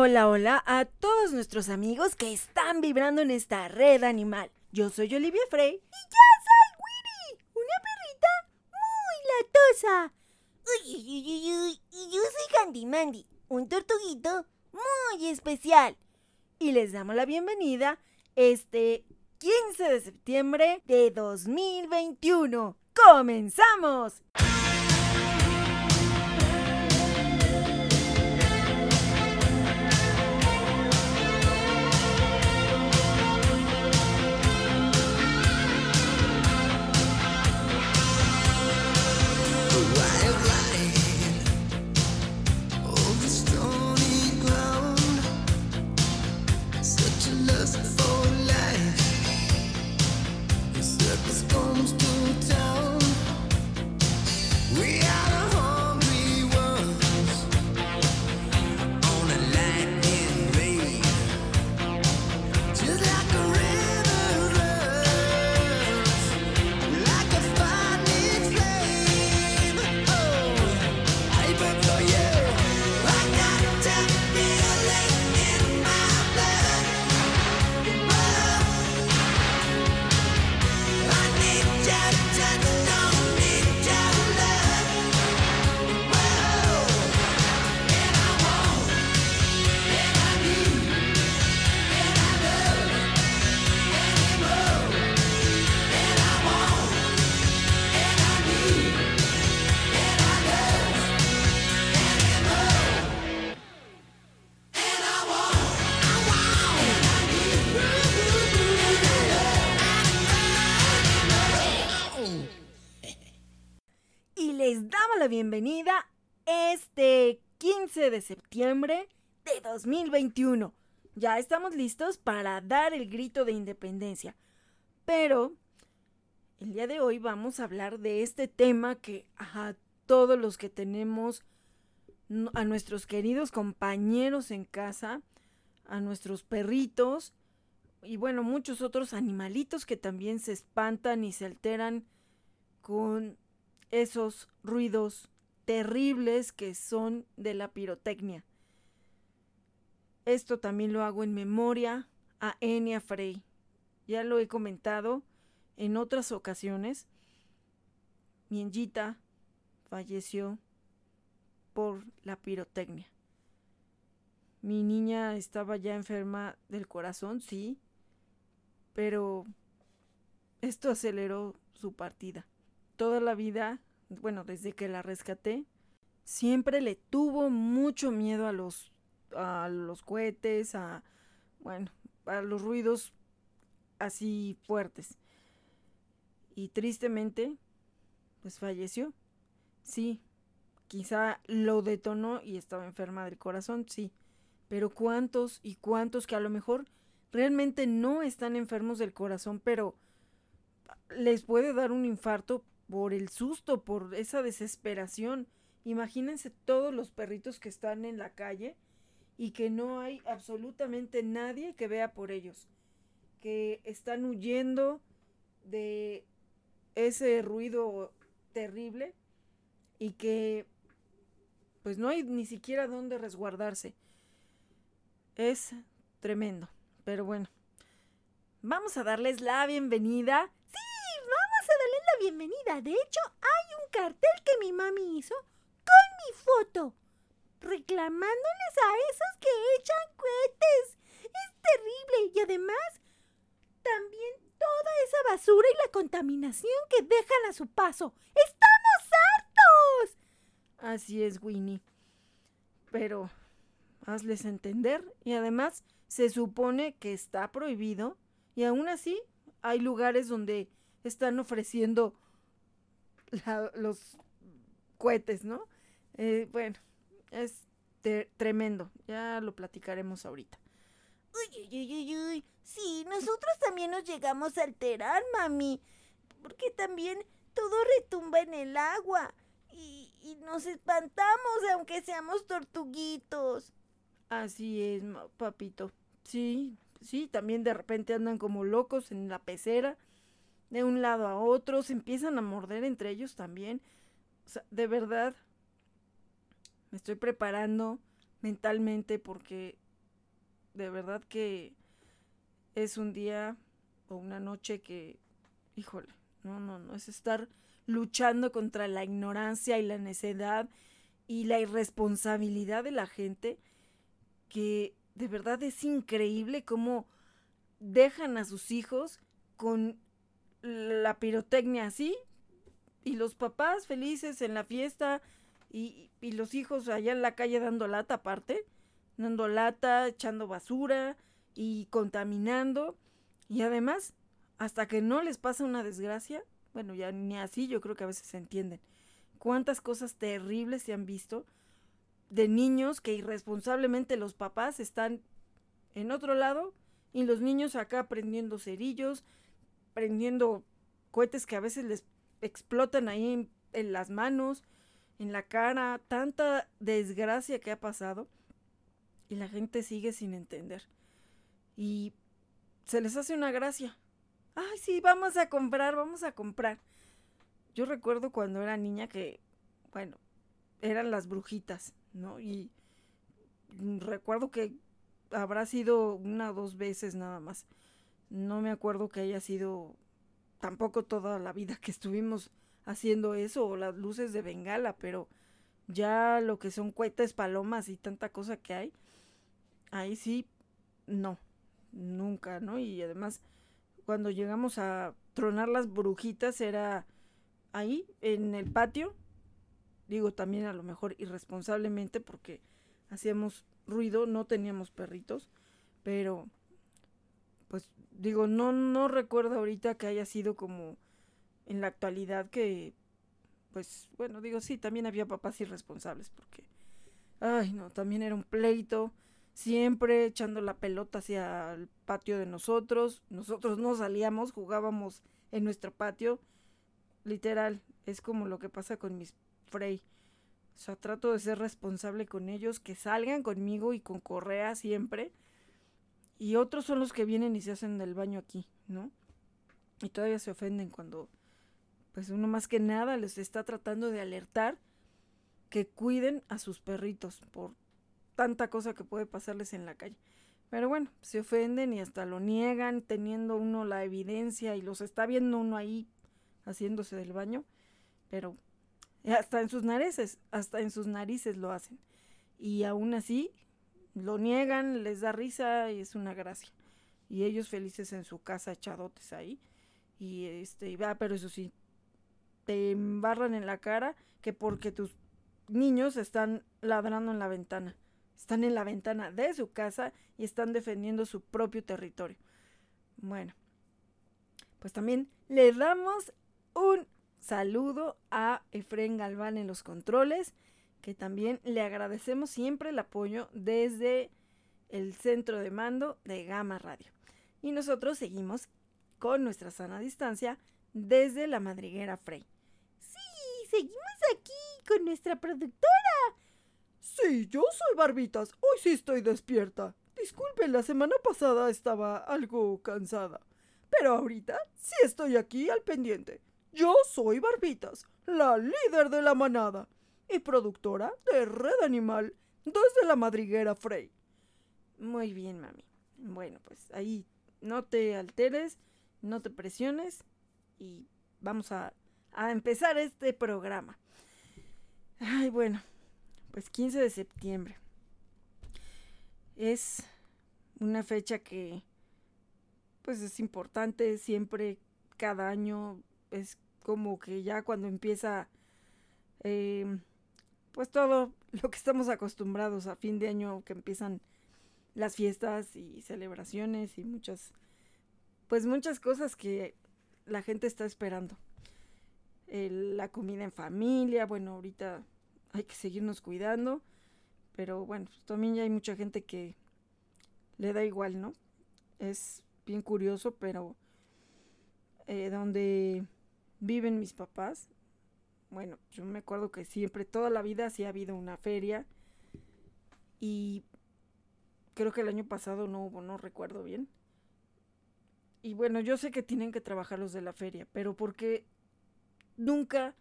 Hola, hola, a todos nuestros amigos que están vibrando en esta red animal. Yo soy Olivia Frey. Y yo soy Winnie, una perrita muy latosa. Y yo soy Candy Mandy, un tortuguito muy especial. Y les damos la bienvenida este 15 de septiembre de 2021. ¡Comenzamos! 15 de septiembre de 2021. Ya estamos listos para dar el grito de independencia. Pero el día de hoy vamos a hablar de este tema que a todos los que tenemos a nuestros queridos compañeros en casa, a nuestros perritos y bueno, muchos otros animalitos que también se espantan y se alteran con esos ruidos terribles que son de la pirotecnia. Esto también lo hago en memoria a Enya Frey. Ya lo he comentado en otras ocasiones. Mi falleció por la pirotecnia. Mi niña estaba ya enferma del corazón, sí, pero esto aceleró su partida toda la vida, bueno, desde que la rescaté, siempre le tuvo mucho miedo a los, a los cohetes, a, bueno, a los ruidos así fuertes. Y tristemente, pues falleció. Sí, quizá lo detonó y estaba enferma del corazón, sí. Pero cuántos y cuántos que a lo mejor realmente no están enfermos del corazón, pero les puede dar un infarto por el susto, por esa desesperación. Imagínense todos los perritos que están en la calle y que no hay absolutamente nadie que vea por ellos, que están huyendo de ese ruido terrible y que pues no hay ni siquiera dónde resguardarse. Es tremendo, pero bueno. Vamos a darles la bienvenida bienvenida. De hecho, hay un cartel que mi mami hizo con mi foto, reclamándoles a esos que echan cohetes. Es terrible y además también toda esa basura y la contaminación que dejan a su paso. ¡Estamos hartos! Así es, Winnie. Pero hazles entender y además se supone que está prohibido y aún así hay lugares donde están ofreciendo los cohetes, ¿no? Eh, bueno, es tremendo. Ya lo platicaremos ahorita. Uy, uy, uy, uy. Sí, nosotros también nos llegamos a alterar, mami. Porque también todo retumba en el agua. Y, y nos espantamos, aunque seamos tortuguitos. Así es, papito. Sí, sí, también de repente andan como locos en la pecera de un lado a otro, se empiezan a morder entre ellos también. O sea, de verdad, me estoy preparando mentalmente porque de verdad que es un día o una noche que, híjole, no, no, no, es estar luchando contra la ignorancia y la necedad y la irresponsabilidad de la gente que de verdad es increíble cómo dejan a sus hijos con la pirotecnia así y los papás felices en la fiesta y, y, los hijos allá en la calle dando lata aparte, dando lata, echando basura y contaminando y además hasta que no les pasa una desgracia, bueno, ya ni así yo creo que a veces se entienden. Cuántas cosas terribles se han visto de niños que irresponsablemente los papás están en otro lado y los niños acá prendiendo cerillos, prendiendo cohetes que a veces les explotan ahí en, en las manos, en la cara, tanta desgracia que ha pasado y la gente sigue sin entender. Y se les hace una gracia. Ay, sí, vamos a comprar, vamos a comprar. Yo recuerdo cuando era niña que, bueno, eran las brujitas, ¿no? Y recuerdo que habrá sido una o dos veces nada más. No me acuerdo que haya sido tampoco toda la vida que estuvimos haciendo eso o las luces de bengala, pero ya lo que son cohetes, palomas y tanta cosa que hay, ahí sí, no, nunca, ¿no? Y además, cuando llegamos a tronar las brujitas era ahí, en el patio, digo también a lo mejor irresponsablemente porque hacíamos ruido, no teníamos perritos, pero digo, no, no recuerdo ahorita que haya sido como en la actualidad que, pues bueno, digo, sí, también había papás irresponsables porque, ay no, también era un pleito, siempre echando la pelota hacia el patio de nosotros, nosotros no salíamos, jugábamos en nuestro patio, literal, es como lo que pasa con mis Frey. O sea, trato de ser responsable con ellos, que salgan conmigo y con Correa siempre. Y otros son los que vienen y se hacen del baño aquí, ¿no? Y todavía se ofenden cuando, pues uno más que nada les está tratando de alertar que cuiden a sus perritos por tanta cosa que puede pasarles en la calle. Pero bueno, se ofenden y hasta lo niegan, teniendo uno la evidencia y los está viendo uno ahí haciéndose del baño. Pero hasta en sus narices, hasta en sus narices lo hacen. Y aún así lo niegan, les da risa y es una gracia. Y ellos felices en su casa echadotes ahí. Y este, va, pero eso sí, te embarran en la cara que porque tus niños están ladrando en la ventana. Están en la ventana de su casa y están defendiendo su propio territorio. Bueno, pues también le damos un saludo a Efren Galván en los controles, que también le agradecemos siempre el apoyo desde el centro de mando de Gama Radio. Y nosotros seguimos con nuestra sana distancia desde la madriguera Frey. Sí, seguimos aquí con nuestra productora. Sí, yo soy Barbitas. Hoy sí estoy despierta. Disculpen, la semana pasada estaba algo cansada. Pero ahorita sí estoy aquí al pendiente. Yo soy Barbitas, la líder de la manada y productora de Red Animal desde la madriguera Frey. Muy bien, mami. Bueno, pues ahí no te alteres, no te presiones y vamos a, a empezar este programa. Ay, bueno, pues 15 de septiembre. Es una fecha que pues es importante siempre cada año es como que ya cuando empieza eh, pues todo lo que estamos acostumbrados a fin de año que empiezan las fiestas y celebraciones y muchas pues muchas cosas que la gente está esperando la comida en familia bueno ahorita hay que seguirnos cuidando pero bueno pues también ya hay mucha gente que le da igual no es bien curioso pero eh, donde viven mis papás. Bueno, yo me acuerdo que siempre, toda la vida sí ha habido una feria. Y creo que el año pasado no hubo, no recuerdo bien. Y bueno, yo sé que tienen que trabajar los de la feria, pero porque nunca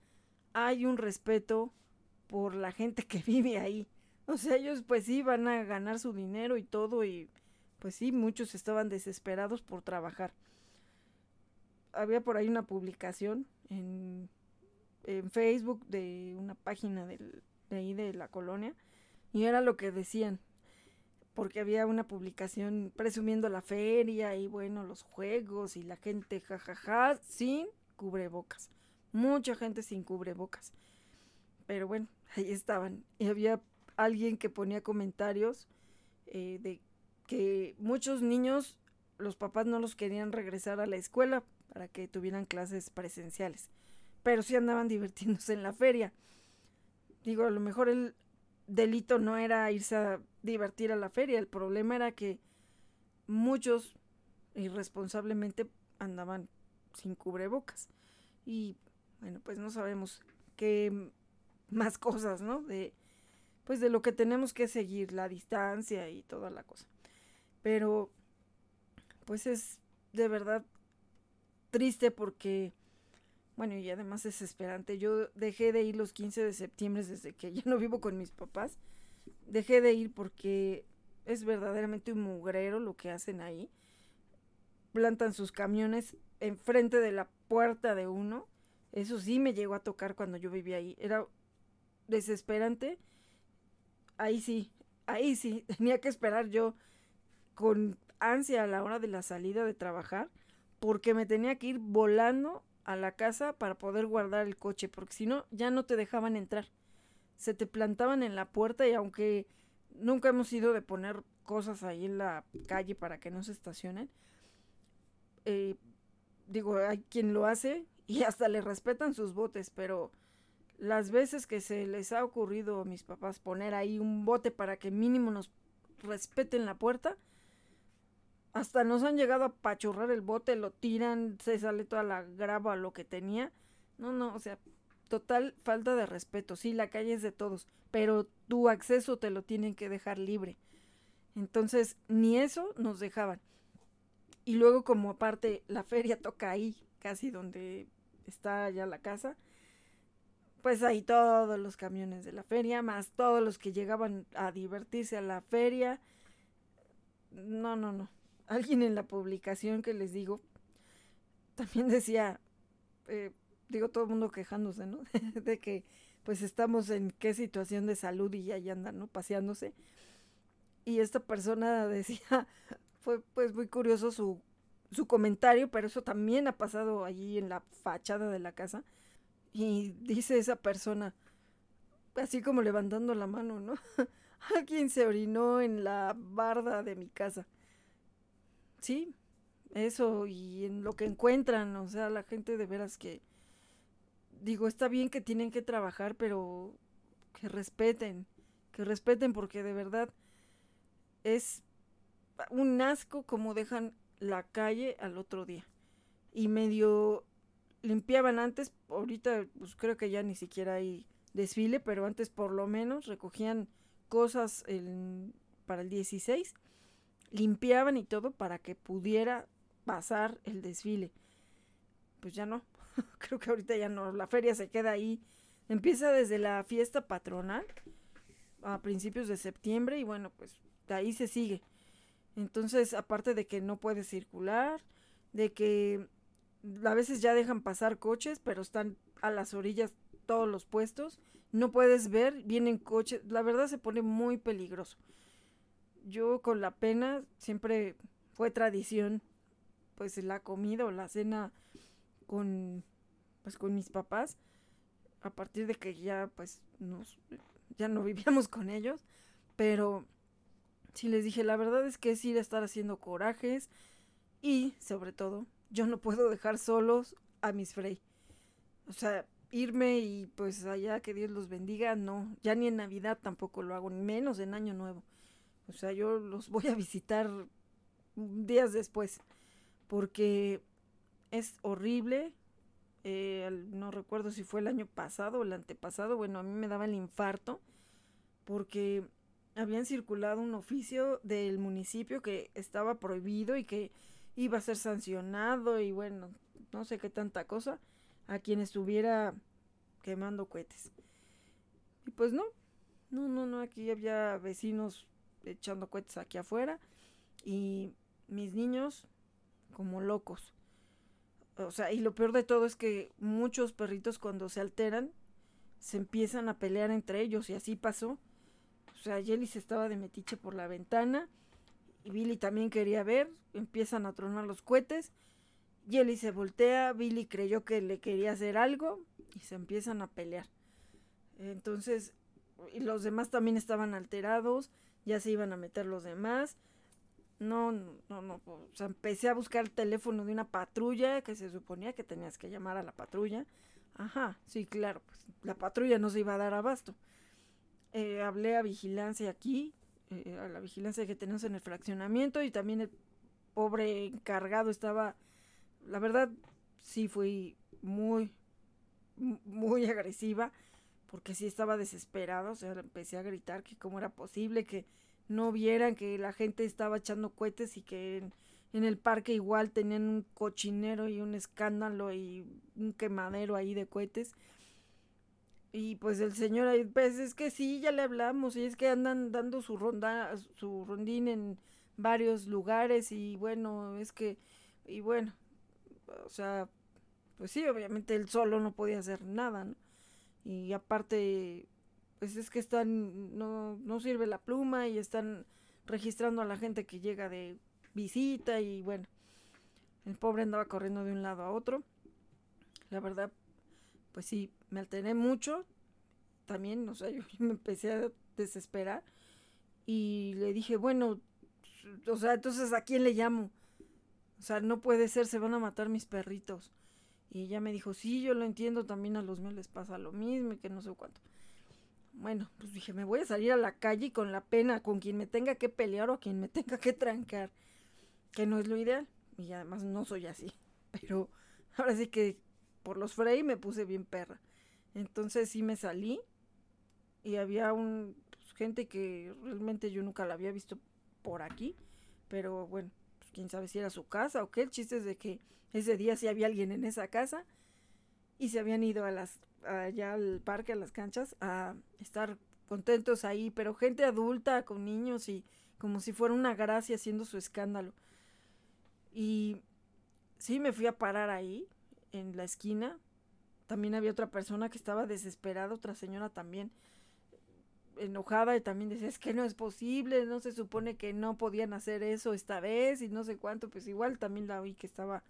hay un respeto por la gente que vive ahí. O sea, ellos pues sí van a ganar su dinero y todo y pues sí, muchos estaban desesperados por trabajar. Había por ahí una publicación en, en Facebook de una página de ahí de la colonia y era lo que decían porque había una publicación presumiendo la feria y bueno, los juegos y la gente jajaja sin cubrebocas. Mucha gente sin cubrebocas. Pero bueno, ahí estaban. Y había alguien que ponía comentarios eh, de que muchos niños, los papás no los querían regresar a la escuela para que tuvieran clases presenciales. Pero sí andaban divirtiéndose en la feria. Digo, a lo mejor el delito no era irse a divertir a la feria, el problema era que muchos irresponsablemente andaban sin cubrebocas. Y bueno, pues no sabemos qué más cosas, ¿no? De pues de lo que tenemos que seguir, la distancia y toda la cosa. Pero pues es de verdad triste porque bueno, y además es esperante. Yo dejé de ir los 15 de septiembre desde que ya no vivo con mis papás. Dejé de ir porque es verdaderamente un mugrero lo que hacen ahí. Plantan sus camiones enfrente de la puerta de uno. Eso sí me llegó a tocar cuando yo vivía ahí. Era desesperante. Ahí sí, ahí sí. Tenía que esperar yo con ansia a la hora de la salida de trabajar porque me tenía que ir volando a la casa para poder guardar el coche, porque si no, ya no te dejaban entrar. Se te plantaban en la puerta y aunque nunca hemos ido de poner cosas ahí en la calle para que no se estacionen, eh, digo, hay quien lo hace y hasta le respetan sus botes, pero las veces que se les ha ocurrido a mis papás poner ahí un bote para que mínimo nos respeten la puerta, hasta nos han llegado a pachurrar el bote, lo tiran, se sale toda la grava, lo que tenía. No, no, o sea, total falta de respeto. Sí, la calle es de todos, pero tu acceso te lo tienen que dejar libre. Entonces, ni eso nos dejaban. Y luego, como aparte la feria toca ahí, casi donde está ya la casa, pues ahí todos los camiones de la feria, más todos los que llegaban a divertirse a la feria. No, no, no alguien en la publicación que les digo, también decía, eh, digo todo el mundo quejándose, ¿no? de que pues estamos en qué situación de salud y ahí andan, ¿no? Paseándose. Y esta persona decía, fue pues muy curioso su, su comentario, pero eso también ha pasado allí en la fachada de la casa. Y dice esa persona, así como levantando la mano, ¿no? Alguien se orinó en la barda de mi casa sí, eso y en lo que encuentran, o sea, la gente de veras que, digo, está bien que tienen que trabajar, pero que respeten, que respeten porque de verdad es un asco como dejan la calle al otro día. Y medio limpiaban antes, ahorita pues creo que ya ni siquiera hay desfile, pero antes por lo menos recogían cosas para el 16 limpiaban y todo para que pudiera pasar el desfile. Pues ya no, creo que ahorita ya no, la feria se queda ahí. Empieza desde la fiesta patronal a principios de septiembre y bueno, pues de ahí se sigue. Entonces, aparte de que no puede circular, de que a veces ya dejan pasar coches, pero están a las orillas todos los puestos, no puedes ver, vienen coches, la verdad se pone muy peligroso yo con la pena siempre fue tradición pues la comida o la cena con pues con mis papás a partir de que ya pues nos ya no vivíamos con ellos pero sí les dije la verdad es que es ir a estar haciendo corajes y sobre todo yo no puedo dejar solos a mis Frey o sea irme y pues allá que Dios los bendiga no ya ni en Navidad tampoco lo hago ni menos en Año Nuevo o sea, yo los voy a visitar días después porque es horrible. Eh, no recuerdo si fue el año pasado o el antepasado. Bueno, a mí me daba el infarto porque habían circulado un oficio del municipio que estaba prohibido y que iba a ser sancionado y bueno, no sé qué tanta cosa a quien estuviera quemando cohetes. Y pues no, no, no, no, aquí había vecinos echando cohetes aquí afuera y mis niños como locos. O sea, y lo peor de todo es que muchos perritos cuando se alteran se empiezan a pelear entre ellos y así pasó. O sea, Jelly se estaba de metiche por la ventana y Billy también quería ver, empiezan a tronar los cohetes. Jelly se voltea, Billy creyó que le quería hacer algo y se empiezan a pelear. Entonces, y los demás también estaban alterados, ya se iban a meter los demás. No, no, no, o empecé a buscar el teléfono de una patrulla que se suponía que tenías que llamar a la patrulla. Ajá, sí, claro, pues la patrulla no se iba a dar abasto. Eh, hablé a vigilancia aquí, eh, a la vigilancia que tenemos en el fraccionamiento y también el pobre encargado estaba, la verdad, sí fui muy, muy agresiva porque sí estaba desesperado, o sea, empecé a gritar que cómo era posible que no vieran que la gente estaba echando cohetes y que en, el parque igual tenían un cochinero y un escándalo y un quemadero ahí de cohetes. Y pues el señor pues es que sí, ya le hablamos, y es que andan dando su ronda, su rondín en varios lugares, y bueno, es que, y bueno, o sea, pues sí, obviamente él solo no podía hacer nada, ¿no? Y aparte, pues es que están, no, no sirve la pluma y están registrando a la gente que llega de visita y bueno, el pobre andaba corriendo de un lado a otro. La verdad, pues sí, me alteré mucho. También, o sea, yo me empecé a desesperar. Y le dije, bueno, o sea, entonces ¿a quién le llamo? O sea, no puede ser, se van a matar mis perritos. Y ella me dijo, sí, yo lo entiendo, también a los míos les pasa lo mismo y que no sé cuánto. Bueno, pues dije, me voy a salir a la calle con la pena, con quien me tenga que pelear o quien me tenga que trancar, que no es lo ideal. Y además no soy así. Pero ahora sí que por los Frey me puse bien perra. Entonces sí me salí y había un pues, gente que realmente yo nunca la había visto por aquí. Pero bueno, quién sabe si era su casa o qué. El chiste es de que ese día sí había alguien en esa casa y se habían ido a las allá al parque, a las canchas, a estar contentos ahí, pero gente adulta con niños y como si fuera una gracia haciendo su escándalo. Y sí me fui a parar ahí, en la esquina. También había otra persona que estaba desesperada, otra señora también enojada y también decía, es que no es posible, no se supone que no podían hacer eso esta vez y no sé cuánto, pues igual también la vi que estaba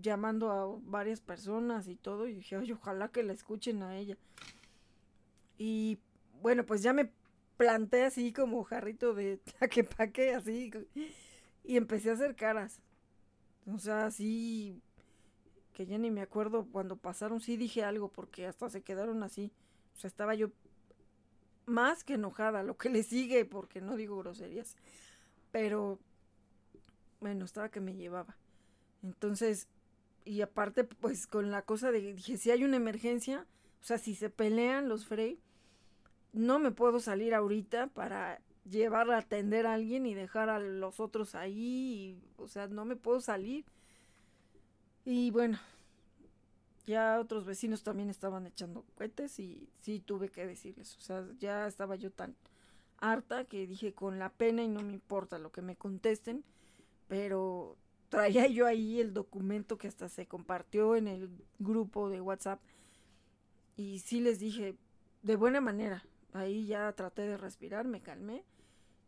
llamando a varias personas y todo, y dije, ay, ojalá que la escuchen a ella. Y bueno, pues ya me planté así como jarrito de paque así, y empecé a hacer caras. O sea, así, que ya ni me acuerdo cuando pasaron, sí dije algo, porque hasta se quedaron así. O sea, estaba yo más que enojada, lo que le sigue, porque no digo groserías. Pero, bueno, estaba que me llevaba. Entonces, y aparte, pues con la cosa de, dije, si hay una emergencia, o sea, si se pelean los Frey, no me puedo salir ahorita para llevar a atender a alguien y dejar a los otros ahí, o sea, no me puedo salir. Y bueno, ya otros vecinos también estaban echando cohetes y sí tuve que decirles, o sea, ya estaba yo tan harta que dije con la pena y no me importa lo que me contesten, pero traía yo ahí el documento que hasta se compartió en el grupo de WhatsApp y sí les dije de buena manera, ahí ya traté de respirar, me calmé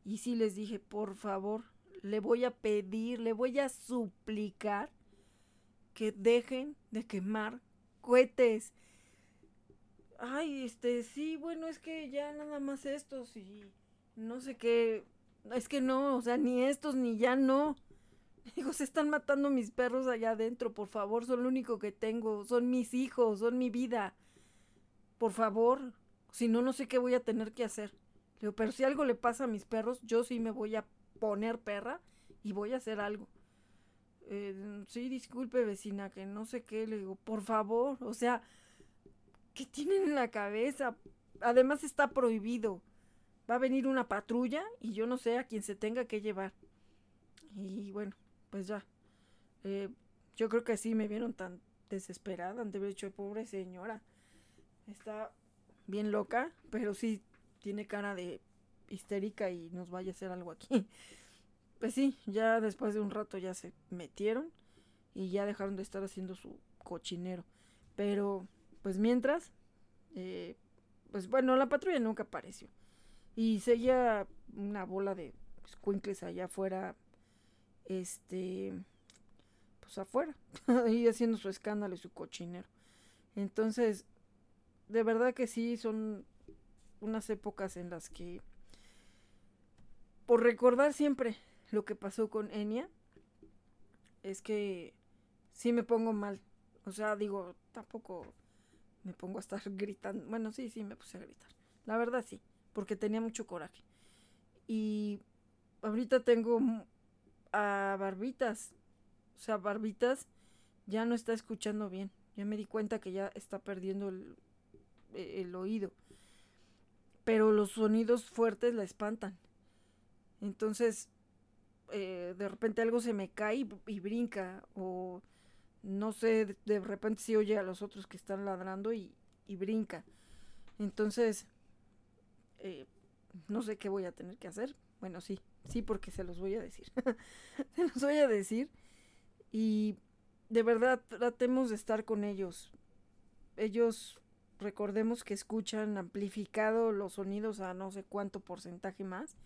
y sí les dije, por favor, le voy a pedir, le voy a suplicar que dejen de quemar cohetes. Ay, este, sí, bueno, es que ya nada más estos y no sé qué. Es que no, o sea, ni estos ni ya no. Digo, se están matando mis perros allá adentro, por favor, son lo único que tengo, son mis hijos, son mi vida. Por favor, si no, no sé qué voy a tener que hacer. Digo, pero si algo le pasa a mis perros, yo sí me voy a poner perra y voy a hacer algo. Eh, sí, disculpe vecina, que no sé qué, le digo, por favor, o sea, ¿qué tienen en la cabeza? Además está prohibido. Va a venir una patrulla y yo no sé a quién se tenga que llevar. Y bueno, pues ya. Eh, yo creo que sí me vieron tan desesperada. Han de haber pobre señora. Está bien loca, pero sí tiene cara de histérica y nos vaya a hacer algo aquí. Pues sí, ya después de un rato ya se metieron y ya dejaron de estar haciendo su cochinero. Pero, pues mientras, eh, pues bueno, la patrulla nunca apareció. Y seguía una bola de escuincles allá afuera, este, pues afuera, y haciendo su escándalo y su cochinero. Entonces, de verdad que sí, son unas épocas en las que, por recordar siempre lo que pasó con Enya, es que sí me pongo mal. O sea, digo, tampoco me pongo a estar gritando. Bueno, sí, sí, me puse a gritar. La verdad sí, porque tenía mucho coraje. Y ahorita tengo a Barbitas. O sea, Barbitas ya no está escuchando bien. Ya me di cuenta que ya está perdiendo el, e, el oído. Pero los sonidos fuertes la espantan. Entonces, eh, de repente algo se me cae y, brinca. O no sé, de, repente sí oye a los otros que están ladrando y, y brinca. Entonces, eh, no sé qué voy a tener que hacer. Bueno, sí, sí, porque se los voy a decir. se los voy a decir. Y de verdad, tratemos de estar con ellos. Ellos recordemos que escuchan amplificado los sonidos a no sé cuánto porcentaje más.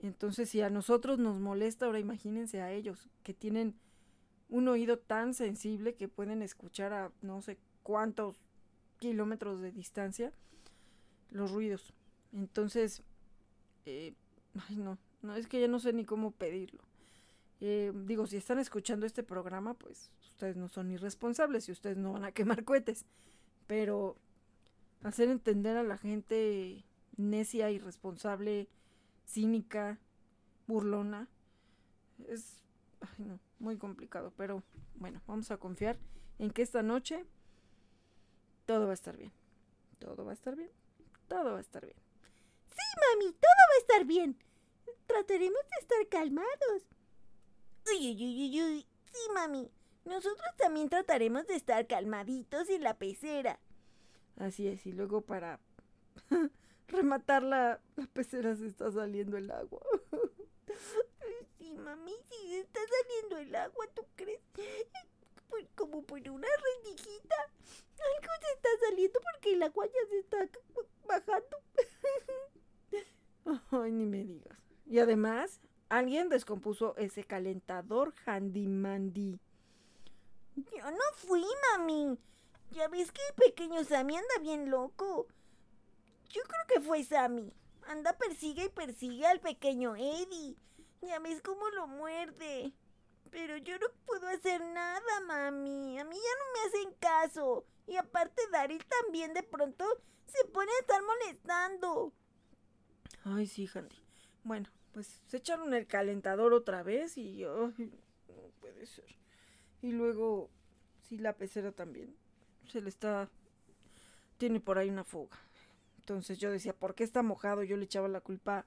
Entonces, si a nosotros nos molesta, ahora imagínense a ellos, que tienen un oído tan sensible que pueden escuchar a no sé cuántos kilómetros de distancia los ruidos. Entonces, eh, ay no, no es que ya no sé ni cómo pedirlo. Eh, digo, si están escuchando este programa, pues ustedes no son irresponsables y ustedes no van a quemar cohetes. Pero hacer entender a la gente necia, irresponsable, cínica, burlona, es muy complicado. Pero bueno, vamos a confiar en que esta noche todo va a estar bien. Todo va a estar bien. Todo va a estar bien. Sí, mami, todo va a estar bien. Trataremos de estar calmados. Uy, uy, uy, uy. Sí, mami. Nosotros también trataremos de estar calmaditos en la pecera. Así es, y luego para rematar la, pecera se está saliendo el agua. sí, mami, sí se está saliendo el agua, ¿tú crees? como por una rendijita. Algo se está saliendo porque el agua ya se está bajando. Ay, ni me digas. Y además, alguien descompuso ese calentador handy mandy. Yo no fui, mami. Ya ves que el pequeño Sammy anda bien loco. Yo creo que fue Sammy. Anda, persigue y persigue al pequeño Eddie. Ya ves cómo lo muerde. Pero yo no puedo hacer nada, mami. A mí ya no me hacen caso. Y aparte, Daryl también de pronto se pone a estar molestando. Ay, sí, Handy. Bueno, pues se echaron el calentador otra vez y... Ay, no puede ser. Y luego, sí, la pecera también. Se le está... Tiene por ahí una fuga. Entonces yo decía, ¿por qué está mojado? Yo le echaba la culpa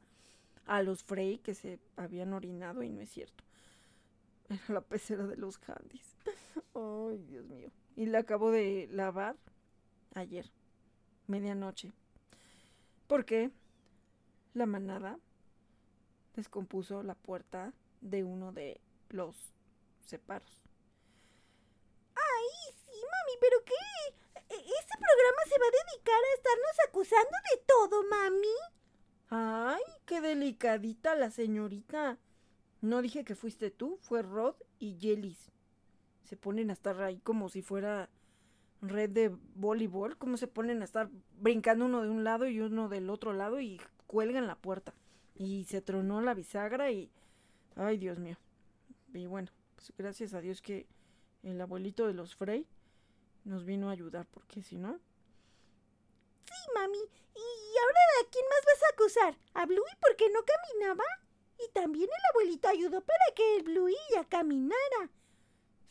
a los Frey que se habían orinado y no es cierto. Era la pecera de los Handys. Ay, Dios mío. Y la acabo de lavar ayer, medianoche. Porque la manada descompuso la puerta de uno de los separos. ¿pero qué? ¿E-, ¿Este programa se va a dedicar a estarnos acusando de todo, mami? Ay, qué delicadita la señorita. No dije que fuiste tú, fue Rod y Jellis. Se ponen a estar ahí como si fuera red de voleibol, como se ponen a estar brincando uno de un lado y uno del otro lado y cuelgan la puerta. Y se tronó la bisagra y... Ay, Dios mío. Y bueno, pues gracias a Dios que el abuelito de los Frey nos vino a ayudar, porque si no... Sí, mami. ¿Y ahora a quién más vas a acusar? ¿A Bluey porque no caminaba? Y también el abuelito ayudó para que el Bluey ya caminara.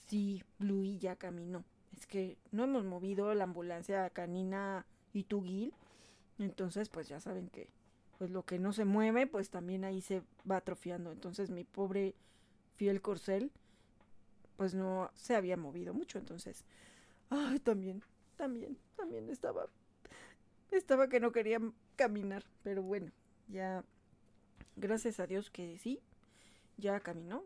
Sí, Bluey ya caminó. Es que no hemos movido la ambulancia canina y Tugil. Entonces, pues ya saben que pues lo que no se mueve, pues también ahí se va atrofiando. Entonces mi pobre fiel corcel, pues no se había movido mucho. Entonces, Ay, también, también, también estaba. Estaba que no quería caminar, pero bueno, ya. Gracias a Dios que sí. ya caminó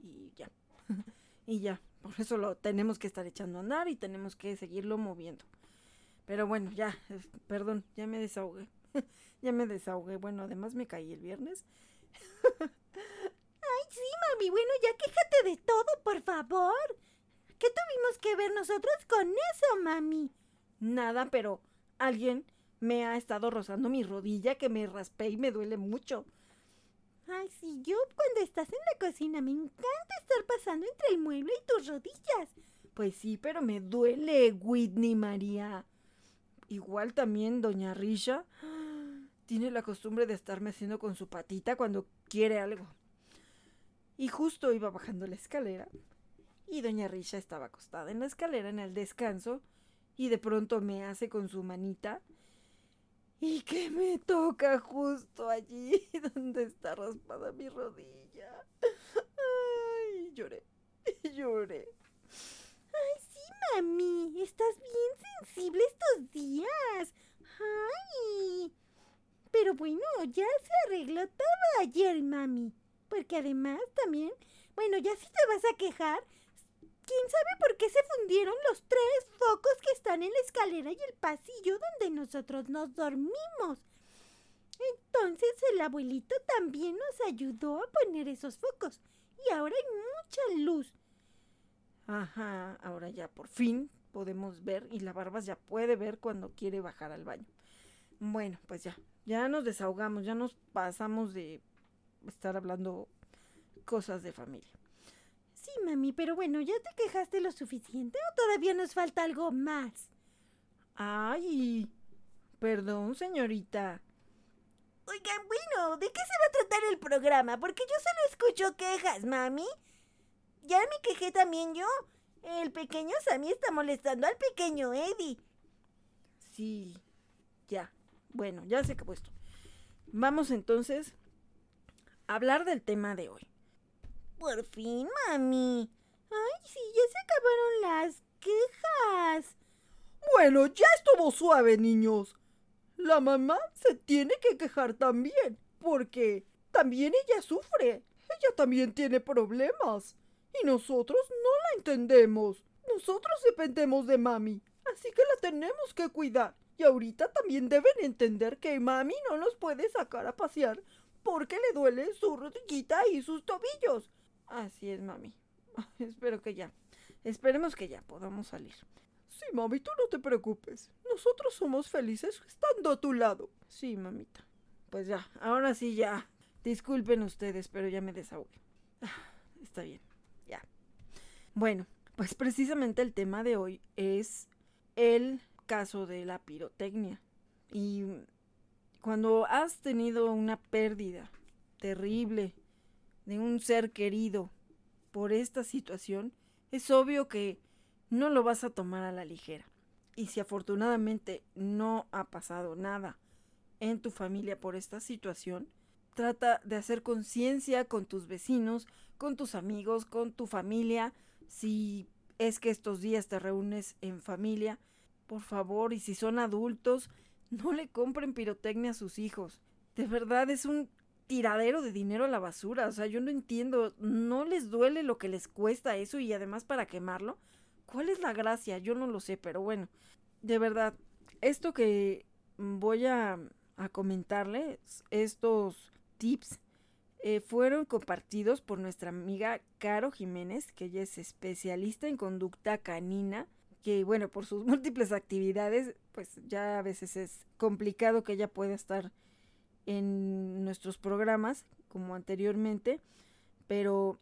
y ya. y ya, por eso lo tenemos que estar echando a andar y tenemos que seguirlo moviendo. Pero bueno, ya, perdón, ya me desahogué. ya me desahogué. Bueno, además me caí el viernes. Ay, sí, mami. Bueno, ya quéjate de todo, por favor. ¿Qué tuvimos que ver nosotros con eso, mami? Nada, pero alguien me ha estado rozando mi rodilla que me raspé y me duele mucho. Ay, sí, yo cuando estás en la cocina me encanta estar pasando entre el mueble y tus rodillas. Pues sí, pero me duele, Whitney María. Igual también doña Risha tiene la costumbre de estarme haciendo con su patita cuando quiere algo. Y justo iba bajando la escalera y doña Risha estaba acostada en la escalera en el descanso y de pronto me hace con su manita y que me toca justo allí donde está raspada mi rodilla. Ay, lloré, lloré. Ay, sí, mami, estás bien sensible estos días. Ay. Pero bueno, ya se arregló todo ayer, mami. Porque además también, bueno, ya si te vas a quejar, ¿quién sabe por qué se fundieron los tres focos que están en la escalera y el pasillo donde nosotros nos dormimos? Entonces el abuelito también nos ayudó a poner esos focos y ahora hay mucha luz. Ajá, ahora ya por fin podemos ver y la Barbas ya puede ver cuando quiere bajar al baño. Bueno, pues ya, ya nos desahogamos, ya nos pasamos de estar hablando cosas de familia. Sí, mami, pero bueno, ¿ya te quejaste lo suficiente o todavía nos falta algo más? Ay, perdón, señorita. Oigan, bueno, ¿de qué se va a tratar el programa? Porque yo solo escucho quejas, mami. Ya me quejé también yo. El pequeño Sammy está molestando al pequeño Eddie. Sí, ya. Bueno, ya se acabó esto. Vamos entonces a hablar del tema de hoy. Por fin, mami. Ay, sí, ya se acabaron las quejas. Bueno, ya estuvo suave, niños. La mamá se tiene que quejar también, porque también ella sufre. Ella también tiene problemas. Y nosotros no la entendemos. Nosotros dependemos de mami, así que la tenemos que cuidar. Y ahorita también deben entender que mami no nos puede sacar a pasear porque le duele su rodillita y sus tobillos. Así es, mami. Espero que ya. Esperemos que ya podamos salir. Sí, mami, tú no te preocupes. Nosotros somos felices estando a tu lado. Sí, mamita. Pues ya, ahora sí ya. Disculpen ustedes, pero ya me desahogué. Está bien, ya. Bueno, pues precisamente el tema de hoy es el caso de la pirotecnia. Y cuando has tenido una pérdida terrible de un ser querido por esta situación, es obvio que no lo vas a tomar a la ligera. Y si afortunadamente no ha pasado nada en tu familia por esta situación, trata de hacer conciencia con tus vecinos, con tus amigos, con tu familia. Si es que estos días te reúnes en familia, por favor, y si son adultos, no le compren pirotecnia a sus hijos. De verdad es un tiradero de dinero a la basura. O sea, yo no entiendo. ¿No les duele lo que les cuesta eso y además para quemarlo? ¿Cuál es la gracia? Yo no lo sé, pero bueno. De verdad, esto que voy a, comentarles, estos tips, eh, fueron compartidos por nuestra amiga Caro Jiménez, que ella es especialista en conducta canina que bueno, por sus múltiples actividades, pues ya a veces es complicado que ella pueda estar en nuestros programas como anteriormente, pero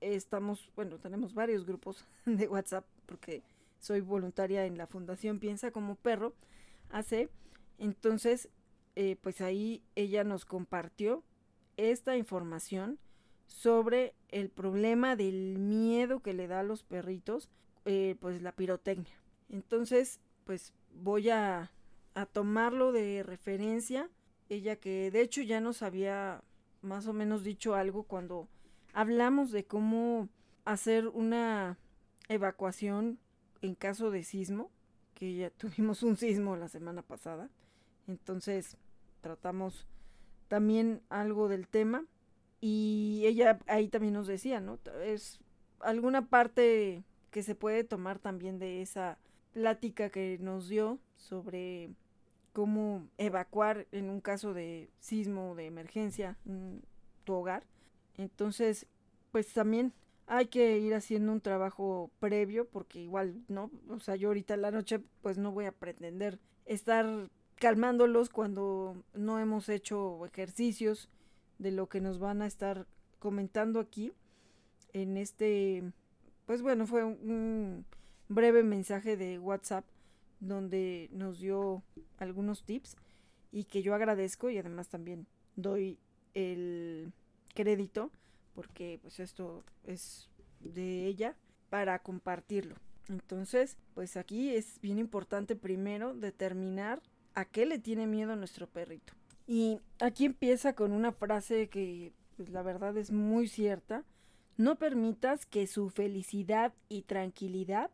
estamos, bueno, tenemos varios grupos de WhatsApp porque soy voluntaria en la Fundación Piensa como Perro, hace, entonces, eh, pues ahí ella nos compartió esta información sobre el problema del miedo que le da a los perritos eh, pues la pirotecnia. Entonces, pues voy a, a tomarlo de referencia. Ella que de hecho ya nos había más o menos dicho algo cuando hablamos de cómo hacer una evacuación en caso de sismo, que ya tuvimos un sismo la semana pasada. Entonces tratamos también algo del tema. Y ella ahí también nos decía, ¿no? Es alguna parte que se puede tomar también de esa plática que nos dio sobre cómo evacuar en un caso de sismo de emergencia tu hogar. Entonces, pues también hay que ir haciendo un trabajo previo porque igual, ¿no? O sea, yo ahorita en la noche pues no voy a pretender estar calmándolos cuando no hemos hecho ejercicios de lo que nos van a estar comentando aquí en este, pues bueno, fue un breve mensaje de WhatsApp donde nos dio algunos tips y que yo agradezco y además también doy el crédito porque pues esto es de ella para compartirlo. Entonces, pues aquí es bien importante primero determinar a qué le tiene miedo nuestro perrito. Y aquí empieza con una frase que pues, la verdad es muy cierta. No permitas que su felicidad y tranquilidad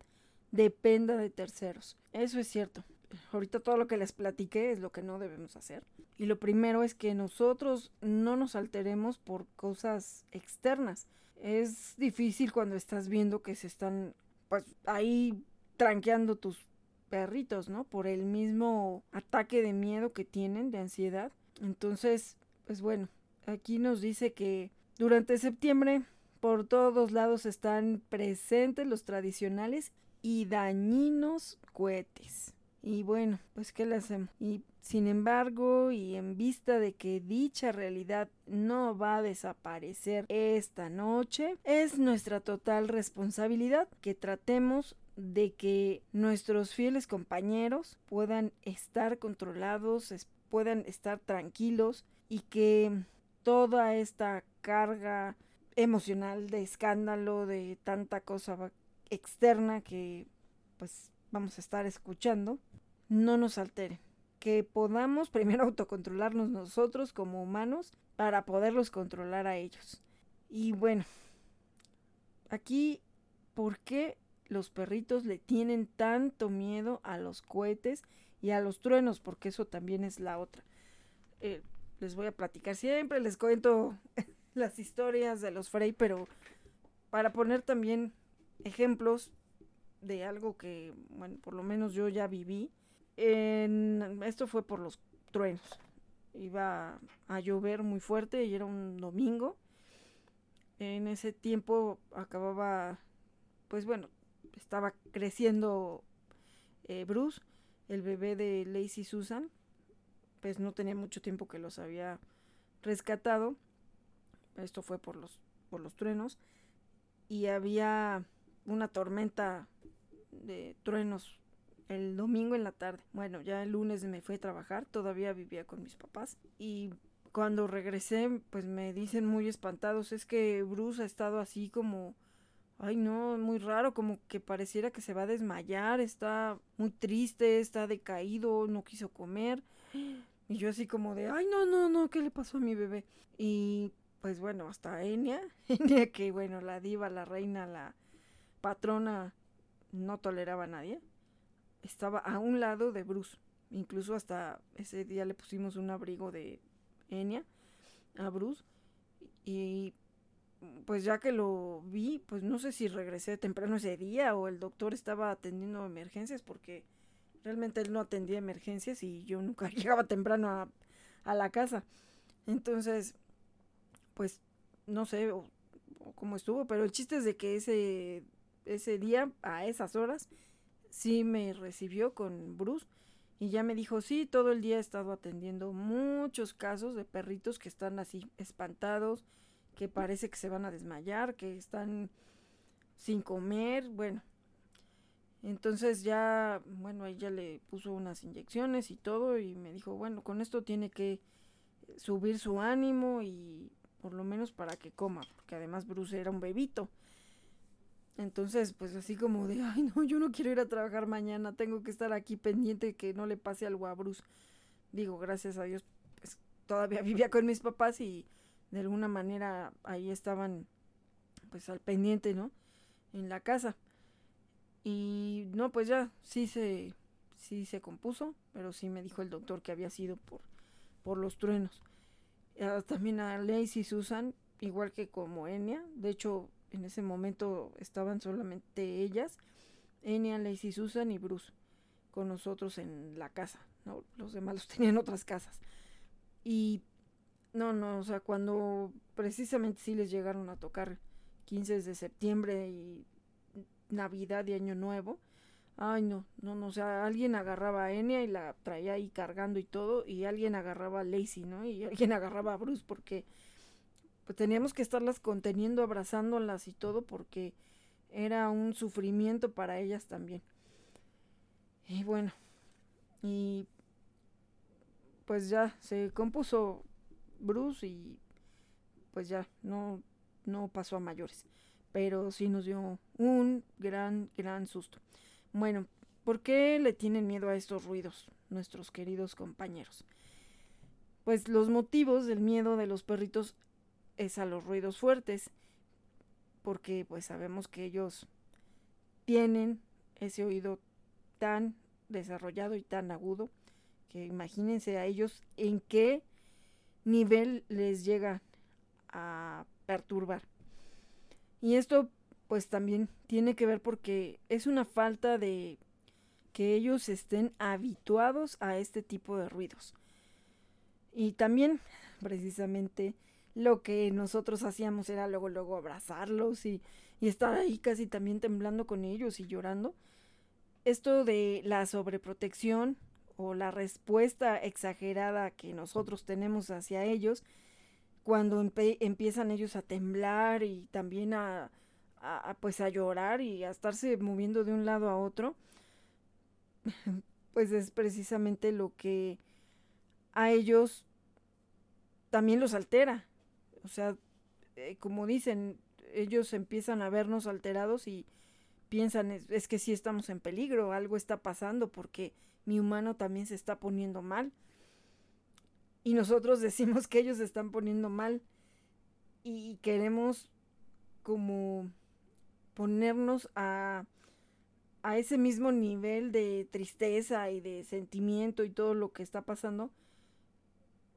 dependa de terceros. Eso es cierto. Ahorita todo lo que les platiqué es lo que no debemos hacer. Y lo primero es que nosotros no nos alteremos por cosas externas. Es difícil cuando estás viendo que se están pues ahí tranqueando tus perritos, ¿no? Por el mismo ataque de miedo que tienen, de ansiedad. Entonces, pues bueno, aquí nos dice que durante septiembre por todos lados están presentes los tradicionales y dañinos cohetes. Y bueno, pues ¿qué le hacemos? Y sin embargo, y en vista de que dicha realidad no va a desaparecer esta noche, es nuestra total responsabilidad que tratemos de que nuestros fieles compañeros puedan estar controlados, puedan estar tranquilos y que toda esta carga emocional de escándalo, de tanta cosa externa que pues vamos a estar escuchando, no nos altere. Que podamos primero autocontrolarnos nosotros como humanos para poderlos controlar a ellos. Y bueno, aquí, ¿por qué los perritos le tienen tanto miedo a los cohetes y a los truenos? Porque eso también es la otra. Eh, les voy a platicar siempre, les cuento las historias de los Frey, pero para poner también ejemplos de algo que, bueno, por lo menos yo ya viví. Esto fue por los truenos. Iba a llover muy fuerte y era un domingo. En ese tiempo acababa, pues bueno, estaba creciendo eh, Bruce, el bebé de Lacey Susan. Pues no tenía mucho tiempo que los había rescatado. Esto fue por los, por los truenos. Y había una tormenta de truenos el domingo en la tarde. Bueno, ya el lunes me fui a trabajar, todavía vivía con mis papás y cuando regresé pues me dicen muy espantados, es que Bruce ha estado así como, ay no, muy raro, como que pareciera que se va a desmayar, está muy triste, está decaído, no quiso comer. Y yo así como de, ay no, no, no, ¿qué le pasó a mi bebé? Y pues bueno, hasta Enya, Enya que bueno, la diva, la reina, la patrona no toleraba a nadie, estaba a un lado de Bruce. Incluso hasta ese día le pusimos un abrigo de Enya a Bruce. Y pues ya que lo vi, pues no sé si regresé temprano ese día o el doctor estaba atendiendo emergencias porque realmente él no atendía emergencias y yo nunca llegaba temprano a, a la casa. Entonces, pues no sé cómo estuvo, pero el chiste es de que ese ese día, a esas horas, sí me recibió con Bruce y ya me dijo, sí, todo el día he estado atendiendo muchos casos de perritos que están así espantados, que parece que se van a desmayar, que están sin comer, bueno. Entonces ya, bueno, ahí ya le puso unas inyecciones y todo y me dijo, bueno, con esto tiene que subir su ánimo y por lo menos para que coma, porque además Bruce era un bebito. Entonces, pues así como de, ay, no, yo no quiero ir a trabajar mañana, tengo que estar aquí pendiente que no le pase algo a Bruce. Digo, gracias a Dios, pues todavía vivía con mis papás y de alguna manera ahí estaban, pues al pendiente, ¿no? En la casa. Y no, pues ya, sí se, sí se compuso, pero sí me dijo el doctor que había sido por, por los truenos. también a Lacey Susan, igual que como Enya. De hecho, en ese momento estaban solamente ellas, Enya, Lacey Susan y Bruce, con nosotros en la casa. ¿no? Los demás los tenían otras casas. Y no, no, o sea, cuando precisamente sí les llegaron a tocar 15 de septiembre y Navidad y Año Nuevo, ay no, no, no, o sea, alguien agarraba a Enya y la traía ahí cargando y todo, y alguien agarraba a Lacey, ¿no? Y alguien agarraba a Bruce porque pues teníamos que estarlas conteniendo, abrazándolas y todo porque era un sufrimiento para ellas también. Y bueno, y pues ya se compuso Bruce y pues ya no, no pasó a mayores. Pero sí nos dio un gran, gran susto. Bueno, ¿por qué le tienen miedo a estos ruidos nuestros queridos compañeros? Pues los motivos del miedo de los perritos es a los ruidos fuertes, porque pues sabemos que ellos tienen ese oído tan desarrollado y tan agudo que imagínense a ellos en qué nivel les llega a perturbar. Y esto pues también tiene que ver porque es una falta de que ellos estén habituados a este tipo de ruidos. Y también precisamente lo que nosotros hacíamos era luego, luego abrazarlos y, y estar ahí casi también temblando con ellos y llorando. Esto de la sobreprotección o la respuesta exagerada que nosotros tenemos hacia ellos, cuando empiezan ellos a temblar y también a, a, pues a llorar y a estarse moviendo de un lado a otro, pues es precisamente lo que a ellos también los altera. O sea, eh, como dicen, ellos empiezan a vernos alterados y piensan, es, que sí estamos en peligro, algo está pasando porque mi humano también se está poniendo mal. Y nosotros decimos que ellos se están poniendo mal y queremos como ponernos a, a ese mismo nivel de tristeza y de sentimiento y todo lo que está pasando,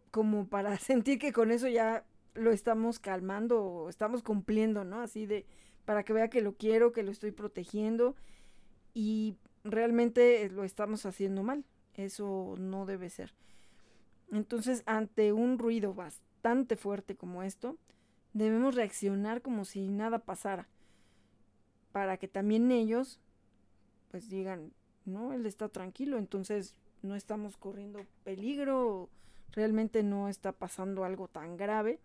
como para sentir que con eso ya lo estamos calmando o estamos cumpliendo, ¿no? Así de, para que vea que lo quiero, que lo estoy protegiendo y realmente lo estamos haciendo mal. Eso no debe ser. Entonces, ante un ruido bastante fuerte como esto, debemos reaccionar como si nada pasara. Para que también ellos, pues digan, no, él está tranquilo, entonces no estamos corriendo peligro, realmente no está pasando algo tan grave.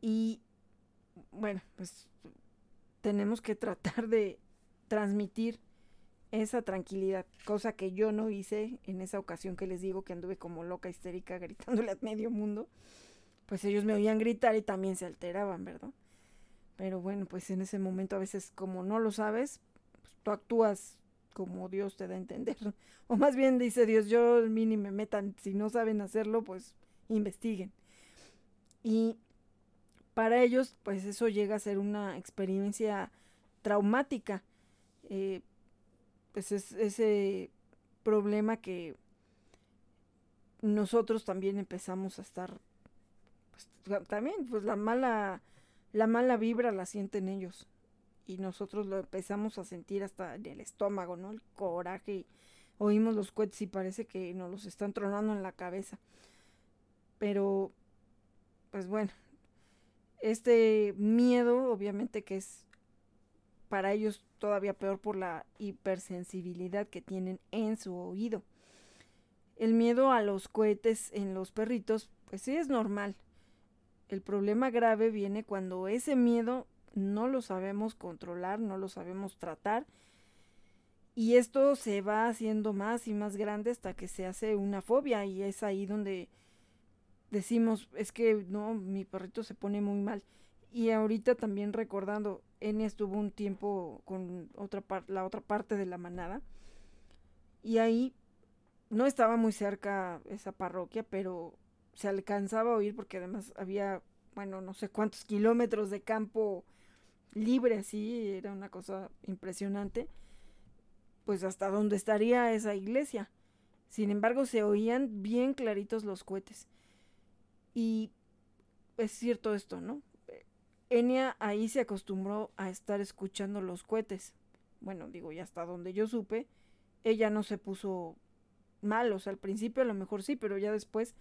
Y bueno, pues tenemos que tratar de transmitir esa tranquilidad, cosa que yo no hice en esa ocasión que les digo que anduve como loca histérica gritándole a medio mundo. Pues ellos me oían gritar y también se alteraban, ¿verdad? Pero bueno, pues en ese momento a veces como no lo sabes, pues tú actúas como Dios te da a entender. O más bien dice Dios, yo mí ni me metan, si no saben hacerlo, pues investiguen. Y para ellos, pues eso llega a ser una experiencia traumática. Eh, pues es ese problema que nosotros también empezamos a estar, pues, también, pues la mala, la mala vibra la sienten ellos. Y nosotros lo empezamos a sentir hasta en el estómago, ¿no? El coraje. Y oímos los cohetes y parece que nos los están tronando en la cabeza. Pero, pues bueno, este miedo, obviamente que es para ellos todavía peor por la hipersensibilidad que tienen en su oído. El miedo a los cohetes en los perritos, pues sí es normal. El problema grave viene cuando ese miedo no lo sabemos controlar, no lo sabemos tratar. Y esto se va haciendo más y más grande hasta que se hace una fobia y es ahí donde decimos, es que no, mi perrito se pone muy mal. Y ahorita también recordando, Enya estuvo un tiempo con otra la otra parte de la manada. Y ahí no estaba muy cerca esa parroquia, pero se alcanzaba a oír porque además había, bueno, no sé cuántos kilómetros de campo libre así, era una cosa impresionante. Pues hasta donde estaría esa iglesia. Sin embargo, se oían bien claritos los cohetes. Y es cierto esto, ¿no? Enia ahí se acostumbró a estar escuchando los cohetes. Bueno, digo, y hasta donde yo supe, ella no se puso mal, o sea, al principio a lo mejor sí, pero ya después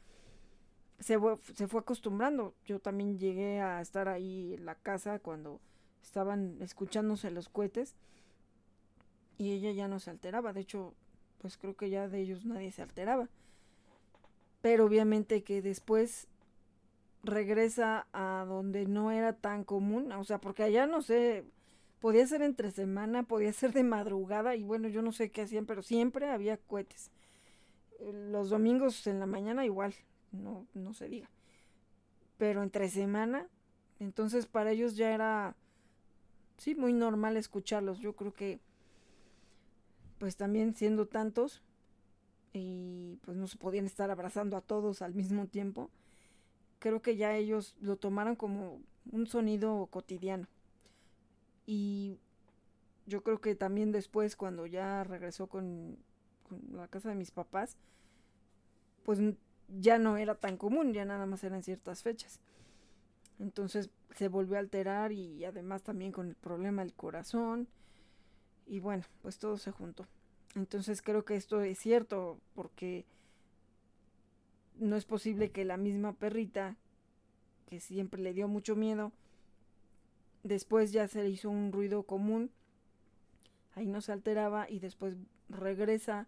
se se fue acostumbrando. Yo también llegué a estar ahí en la casa cuando estaban escuchándose los cohetes y ella ya no se alteraba. De hecho, pues creo que ya de ellos nadie se alteraba. Pero obviamente que después regresa a donde no era tan común, o sea, porque allá no sé, podía ser entre semana, podía ser de madrugada y bueno, yo no sé qué hacían, pero siempre había cohetes. Los domingos en la mañana igual, no, no se diga. Pero entre semana, entonces para ellos ya era, sí, muy normal escucharlos. Yo creo que, pues también siendo tantos, y pues no se podían estar abrazando a todos al mismo tiempo, creo que ya ellos lo tomaron como un sonido cotidiano. Y yo creo que también después, cuando ya regresó con, con la casa de mis papás, pues ya no era tan común, ya nada más eran ciertas fechas. Entonces se volvió a alterar y además también con el problema del corazón. Y bueno, pues todo se juntó. Entonces creo que esto es cierto porque no es posible que la misma perrita, que siempre le dio mucho miedo, después ya se le hizo un ruido común, ahí no se alteraba y después regresa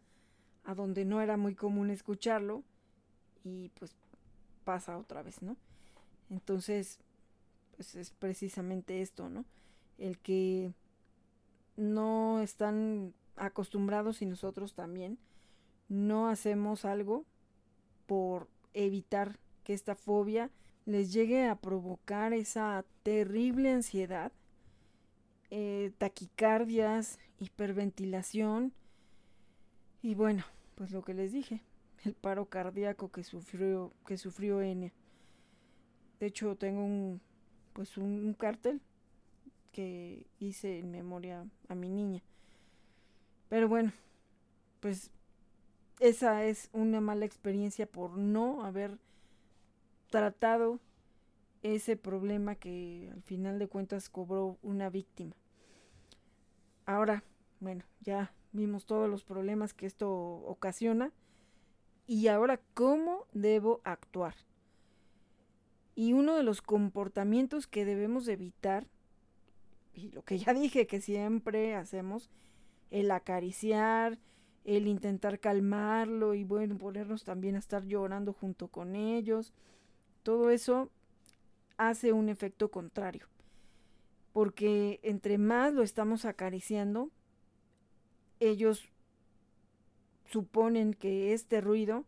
a donde no era muy común escucharlo y pues pasa otra vez, ¿no? Entonces, pues es precisamente esto, ¿no? El que no están acostumbrados y nosotros también no hacemos algo por evitar que esta fobia les llegue a provocar esa terrible ansiedad, eh, taquicardias, hiperventilación y bueno, pues lo que les dije, el paro cardíaco que sufrió, que sufrió Enya. De hecho, tengo un, pues un, cartel que hice en memoria a mi niña. Pero bueno, pues esa es una mala experiencia por no haber tratado ese problema que al final de cuentas cobró una víctima. Ahora, bueno, ya vimos todos los problemas que esto ocasiona y ahora cómo debo actuar. Y uno de los comportamientos que debemos evitar, y lo que ya dije que siempre hacemos, el acariciar, el intentar calmarlo y bueno, ponernos también a estar llorando junto con ellos, todo eso hace un efecto contrario. Porque entre más lo estamos acariciando, ellos suponen que este ruido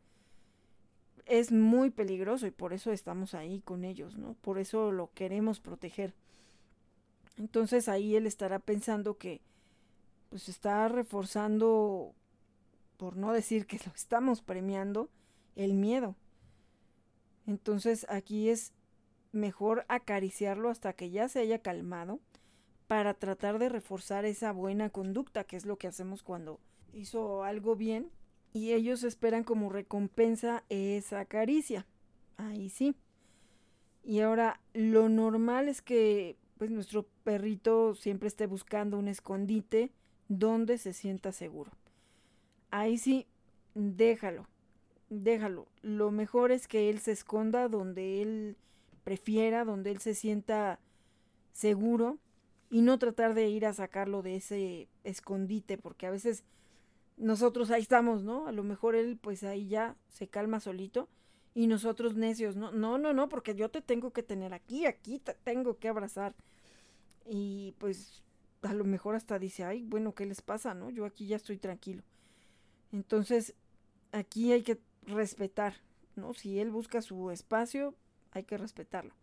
es muy peligroso y por eso estamos ahí con ellos, ¿no? Por eso lo queremos proteger. Entonces ahí él estará pensando que pues está reforzando, por no decir que lo estamos premiando, el miedo. Entonces aquí es mejor acariciarlo hasta que ya se haya calmado para tratar de reforzar esa buena conducta, que es lo que hacemos cuando hizo algo bien y ellos esperan como recompensa esa caricia. Ahí sí. Y ahora lo normal es que pues nuestro perrito siempre esté buscando un escondite donde se sienta seguro. Ahí sí, déjalo. Déjalo. Lo mejor es que él se esconda donde él prefiera, donde él se sienta seguro y no tratar de ir a sacarlo de ese escondite porque a veces nosotros ahí estamos, ¿no? A lo mejor él pues ahí ya se calma solito y nosotros necios, ¿no? No, no, no, porque yo te tengo que tener aquí, aquí te tengo que abrazar. Y pues a lo mejor hasta dice, ay, bueno, ¿qué les pasa, no? Yo aquí ya estoy tranquilo. Entonces, aquí hay que respetar, ¿no? Si él busca su espacio, hay que respetarlo.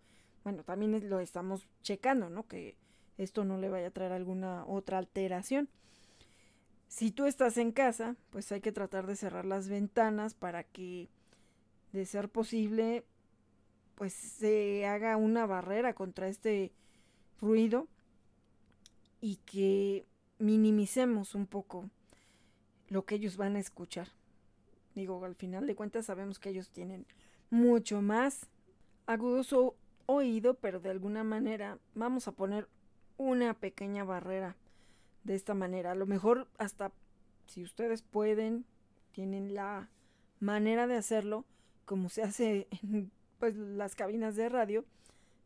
Bueno, también lo estamos checando, ¿no? Que esto no le vaya a traer alguna otra alteración. Si tú estás en casa, pues hay que tratar de cerrar las ventanas para que, de ser posible, pues se haga una barrera contra este ruido y que minimicemos un poco lo que ellos van a escuchar. Digo, al final de cuentas sabemos que ellos tienen mucho más agudos oído, pero de alguna manera vamos a poner una pequeña barrera de esta manera. A lo mejor hasta si ustedes pueden, tienen la manera de hacerlo, como se hace en pues, las cabinas de radio.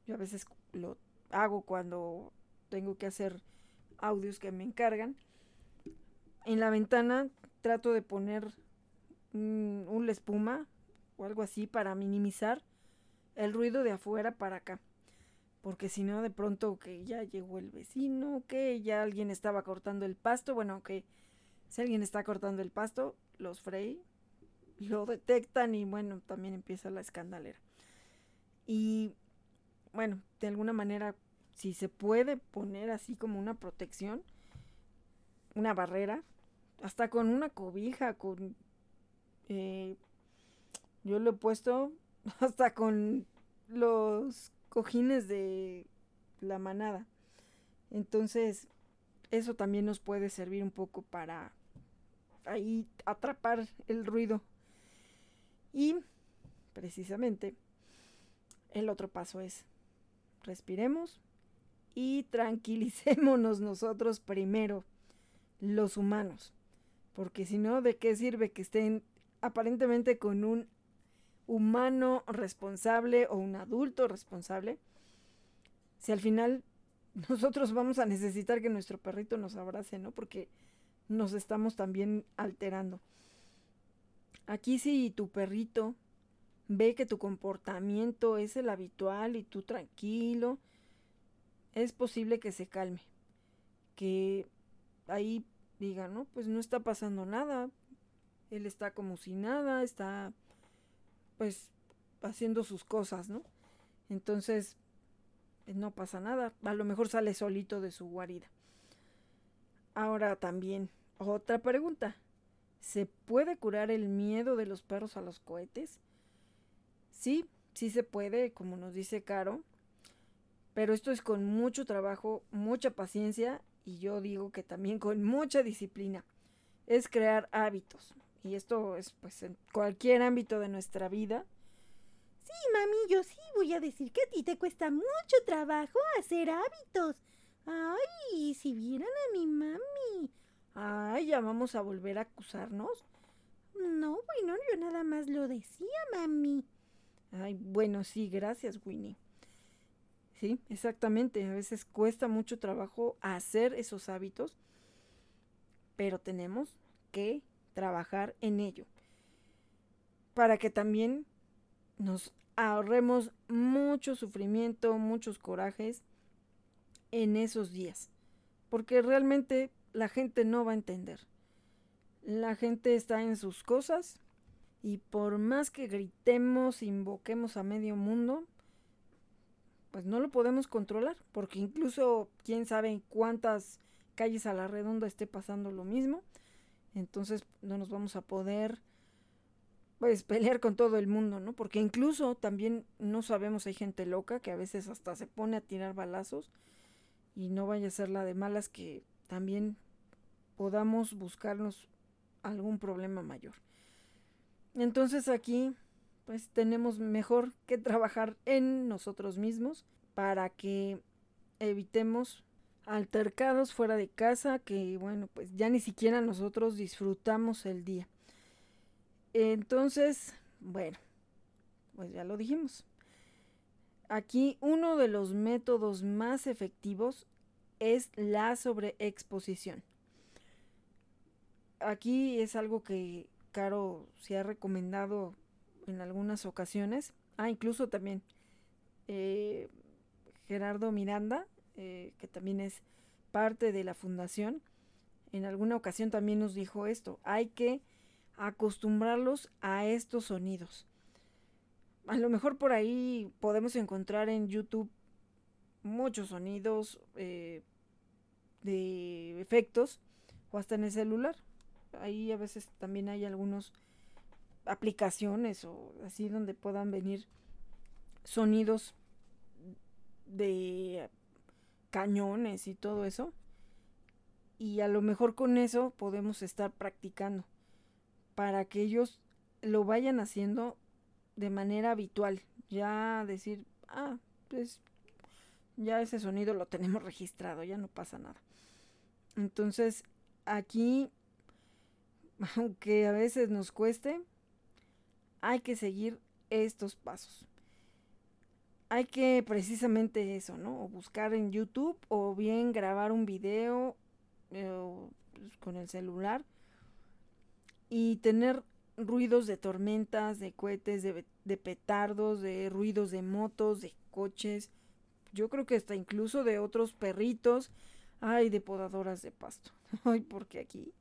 Yo a veces lo hago cuando tengo que hacer audios que me encargan. En la ventana trato de poner un, un espuma o algo así para minimizar el ruido de afuera para acá. Porque si no, de pronto que ya llegó el vecino, que ya alguien estaba cortando el pasto. Bueno, que si alguien está cortando el pasto, los Frey lo detectan y bueno, también empieza la escandalera. Y bueno, de alguna manera, si se puede poner así como una protección, una barrera, hasta con una cobija, con... Eh, yo lo he puesto hasta con los cojines de la manada. Entonces, eso también nos puede servir un poco para ahí atrapar el ruido. Y precisamente el otro paso es respiremos y tranquilicémonos nosotros primero, los humanos. Porque si no, ¿de qué sirve que estén aparentemente con un humano responsable o un adulto responsable, si al final nosotros vamos a necesitar que nuestro perrito nos abrace, ¿no? Porque nos estamos también alterando. Aquí si tu perrito ve que tu comportamiento es el habitual y tú tranquilo, es posible que se calme, que ahí diga, no, pues no está pasando nada, él está como si nada, está pues haciendo sus cosas, ¿no? Entonces, eh, no pasa nada, a lo mejor sale solito de su guarida. Ahora también, otra pregunta. ¿Se puede curar el miedo de los perros a los cohetes? Sí, sí se puede, como nos dice Caro, pero esto es con mucho trabajo, mucha paciencia y yo digo que también con mucha disciplina. Es crear hábitos, y esto es pues en cualquier ámbito de nuestra vida. Sí, mami, yo sí voy a decir que a ti te cuesta mucho trabajo hacer hábitos. Ay, si vieran a mi mami. Ay, ya vamos a volver a acusarnos. No, bueno, yo nada más lo decía, mami. Ay, bueno, sí, gracias, Winnie. Sí, exactamente. A veces cuesta mucho trabajo hacer esos hábitos, pero tenemos que trabajar en ello. Para que también nos ahorremos mucho sufrimiento, muchos corajes en esos días. Porque realmente la gente no va a entender. La gente está en sus cosas y por más que gritemos, invoquemos a medio mundo, pues no lo podemos controlar, porque incluso quién sabe en cuántas calles a la redonda esté pasando lo mismo entonces no nos vamos a poder pues pelear con todo el mundo, ¿no? Porque incluso también no sabemos, hay gente loca que a veces hasta se pone a tirar balazos y no vaya a ser la de malas que también podamos buscarnos algún problema mayor. Entonces aquí pues tenemos mejor que trabajar en nosotros mismos para que evitemos altercados fuera de casa que bueno pues ya ni siquiera nosotros disfrutamos el día. Entonces bueno pues ya lo dijimos. Aquí uno de los métodos más efectivos es la sobreexposición. Aquí es algo que Caro se ha recomendado en algunas ocasiones. Ah incluso también eh, Gerardo Miranda eh, que también es parte de la fundación, en alguna ocasión también nos dijo esto, hay que acostumbrarlos a estos sonidos. A lo mejor por ahí podemos encontrar en YouTube muchos sonidos eh, de efectos o hasta en el celular. Ahí a veces también hay algunas aplicaciones o así donde puedan venir sonidos de cañones y todo eso. Y a lo mejor con eso podemos estar practicando para que ellos lo vayan haciendo de manera habitual. Ya decir, ah, pues ya ese sonido lo tenemos registrado, ya no pasa nada. Entonces, aquí, aunque a veces nos cueste, hay que seguir estos pasos. Hay que precisamente eso, ¿no? O buscar en YouTube o bien grabar un video eh, pues, con el celular y tener ruidos de tormentas, de cohetes, de, de petardos, de ruidos de motos, de coches, yo creo que hasta incluso de otros perritos, ay, de podadoras de pasto. Ay, porque aquí.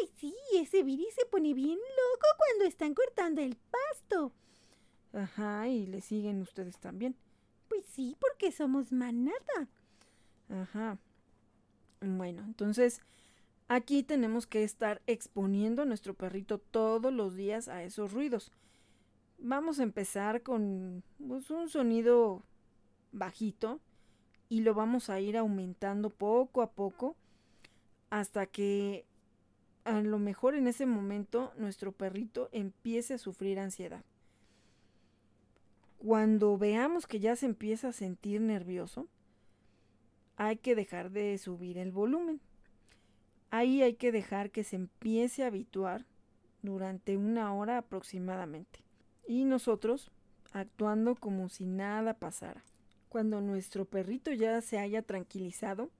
Ay, sí, ese Viri se pone bien loco cuando están cortando el pasto. Ajá, y le siguen ustedes también. Pues sí, porque somos manada. Ajá. Bueno, entonces aquí tenemos que estar exponiendo a nuestro perrito todos los días a esos ruidos. Vamos a empezar con pues, un sonido bajito y lo vamos a ir aumentando poco a poco hasta que a lo mejor en ese momento nuestro perrito empiece a sufrir ansiedad. Cuando veamos que ya se empieza a sentir nervioso, hay que dejar de subir el volumen. Ahí hay que dejar que se empiece a habituar durante una hora aproximadamente. Y nosotros actuando como si nada pasara. Cuando nuestro perrito ya se haya tranquilizado,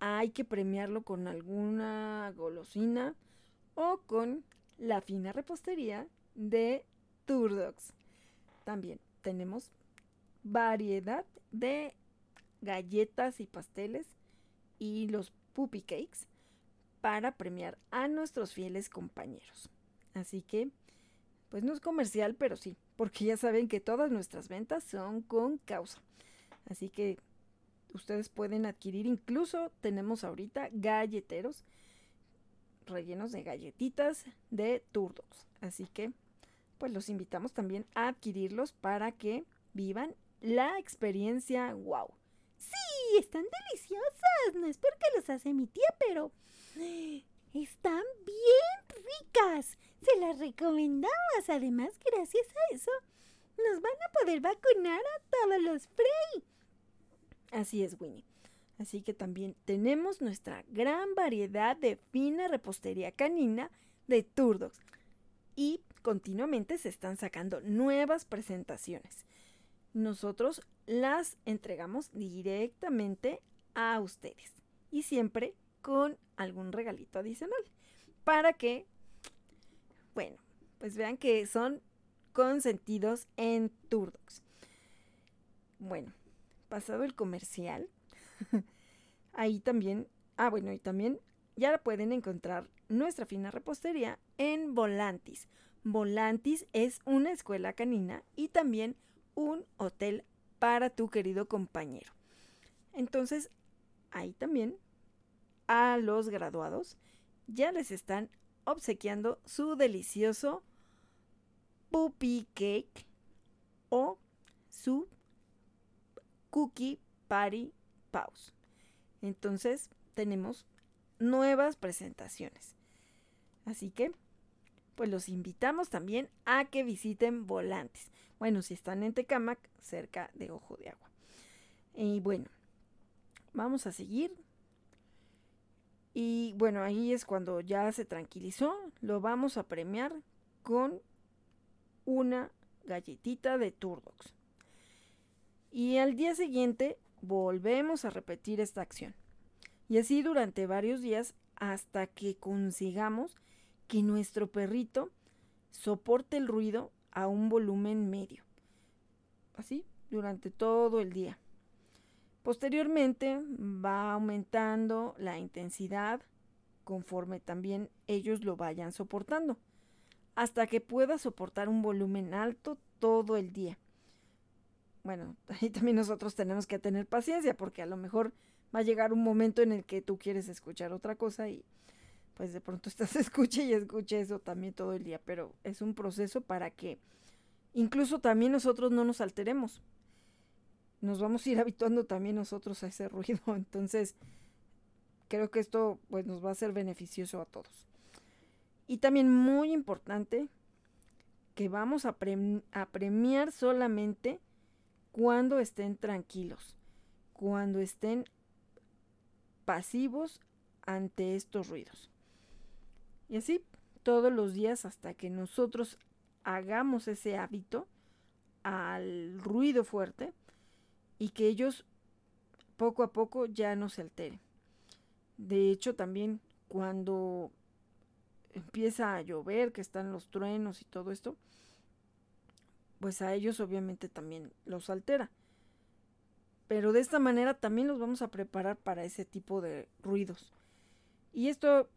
hay que premiarlo con alguna golosina o con la fina repostería de Turdogs. También tenemos variedad de galletas y pasteles y los puppy cakes para premiar a nuestros fieles compañeros. Así que, pues no es comercial, pero sí, porque ya saben que todas nuestras ventas son con causa. Así que ustedes pueden adquirir, incluso tenemos ahorita galleteros rellenos de galletitas de turdos. Así que pues los invitamos también a adquirirlos para que vivan la experiencia wow. Sí, están deliciosas. No es porque los hace mi tía, pero están bien ricas. Se las recomendamos. Además, gracias a eso, nos van a poder vacunar a todos los Frey. Así es, Winnie. Así que también tenemos nuestra gran variedad de fina repostería canina de Turdogs. Y continuamente se están sacando nuevas presentaciones. Nosotros las entregamos directamente a ustedes. Y siempre con algún regalito adicional. Para que, bueno, pues vean que son consentidos en Turdogs. Bueno, pasado el comercial, ahí también, ah bueno, y también ya pueden encontrar nuestra fina repostería en Volantis. Volantis es una escuela canina y también un hotel para tu querido compañero. Entonces, ahí también a los graduados ya les están obsequiando su delicioso puppy cake o su Cookie Party Pause. Entonces tenemos nuevas presentaciones. Así que, pues los invitamos también a que visiten Volantes. Bueno, si están en Tecamac, cerca de Ojo de Agua. Y bueno, vamos a seguir. Y bueno, ahí es cuando ya se tranquilizó. Lo vamos a premiar con una galletita de Turdox. Y al día siguiente volvemos a repetir esta acción. Y así durante varios días hasta que consigamos que nuestro perrito soporte el ruido a un volumen medio. Así durante todo el día. Posteriormente va aumentando la intensidad conforme también ellos lo vayan soportando, hasta que pueda soportar un volumen alto todo el día bueno, ahí también nosotros tenemos que tener paciencia porque a lo mejor va a llegar un momento en el que tú quieres escuchar otra cosa y pues de pronto estás escuche y escuche eso también todo el día, pero es un proceso para que incluso también nosotros no nos alteremos. Nos vamos a ir habituando también nosotros a ese ruido, entonces creo que esto pues nos va a ser beneficioso a todos. Y también muy importante que vamos a, a premiar solamente cuando estén tranquilos, cuando estén pasivos ante estos ruidos. Y así todos los días hasta que nosotros hagamos ese hábito al ruido fuerte y que ellos poco a poco ya no se alteren. De hecho, también cuando empieza a llover, que están los truenos y todo esto, pues a ellos obviamente también los altera. Pero de esta manera también los vamos a preparar para ese tipo de ruidos. Y esto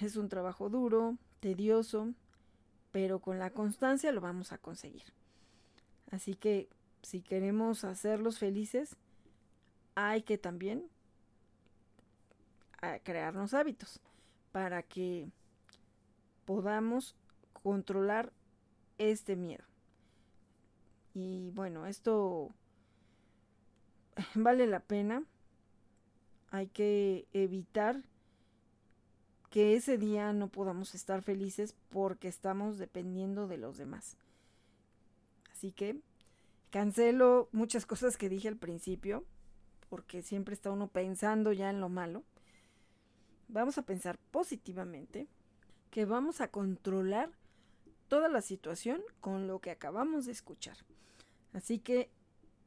es un trabajo duro, tedioso, pero con la constancia lo vamos a conseguir. Así que si queremos hacerlos felices, hay que también ah, crearnos hábitos para que podamos controlar este miedo. Y bueno, esto vale la pena. Hay que evitar que ese día no podamos estar felices porque estamos dependiendo de los demás. Así que cancelo muchas cosas que dije al principio, porque siempre está uno pensando ya en lo malo. Vamos a pensar positivamente que vamos a controlar toda la situación con lo que acabamos de escuchar. Así que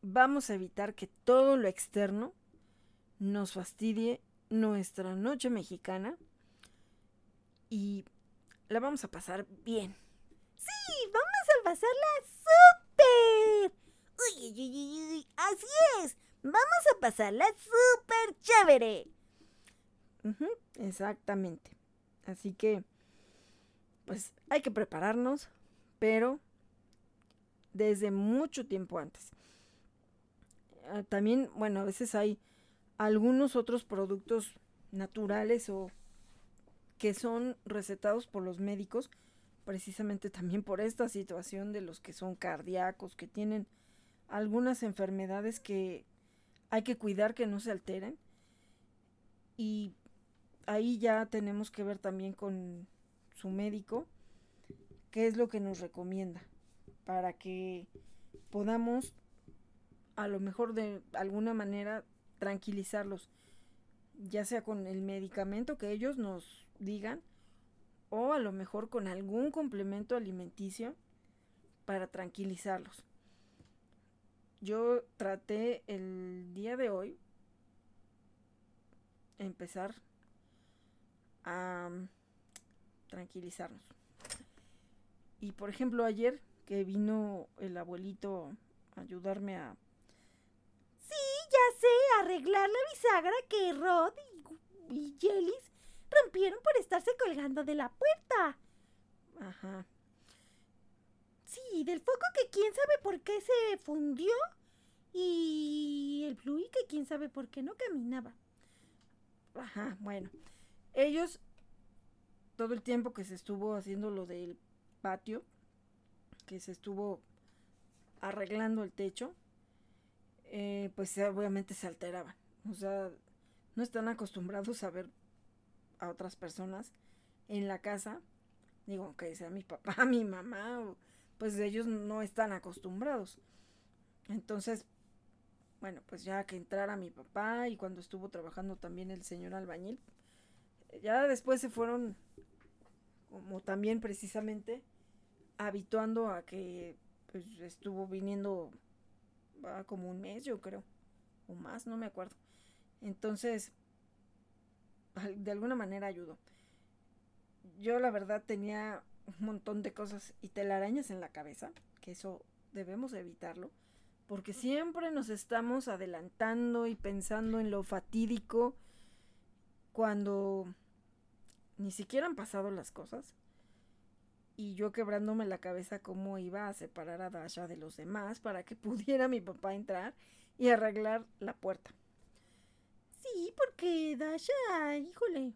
vamos a evitar que todo lo externo nos fastidie nuestra noche mexicana y la vamos a pasar bien. Sí, vamos a pasarla súper. Uy, uy, uy, uy, así es. Vamos a pasarla súper chévere. exactamente. Así que, pues hay que prepararnos, pero desde mucho tiempo antes. Ah, también, bueno, a veces hay algunos otros productos naturales o que son recetados por los médicos, precisamente también por esta situación de los que son cardíacos, que tienen algunas enfermedades que hay que cuidar que no se alteren. Y ahí ya tenemos que ver también con su médico qué es lo que nos recomienda para que podamos a lo mejor de alguna manera tranquilizarlos, ya sea con el medicamento que ellos nos digan o a lo mejor con algún complemento alimenticio para tranquilizarlos. Yo traté el día de hoy empezar a tranquilizarnos. Y por ejemplo ayer que vino el abuelito a ayudarme a... Sí, ya sé, arreglar la bisagra que Rod y, y rompieron por estarse colgando de la puerta. Ajá. Sí, del foco que quién sabe por qué se fundió y el fluid que quién sabe por qué no caminaba. Ajá, bueno. Ellos, todo el tiempo que se estuvo haciendo lo del patio, que se estuvo arreglando el techo, eh, pues obviamente se alteraban. O sea, no están acostumbrados a ver a otras personas en la casa. Digo, que sea mi papá, mi mamá, pues ellos no están acostumbrados. Entonces, bueno, pues ya que entrara mi papá y cuando estuvo trabajando también el señor albañil, ya después se fueron como también precisamente habituando a que pues estuvo viniendo como un mes yo creo o más no me acuerdo entonces de alguna manera ayudó yo la verdad tenía un montón de cosas y telarañas en la cabeza que eso debemos evitarlo porque siempre nos estamos adelantando y pensando en lo fatídico cuando ni siquiera han pasado las cosas y yo quebrándome la cabeza cómo iba a separar a Dasha de los demás para que pudiera mi papá entrar y arreglar la puerta. Sí, porque Dasha, híjole,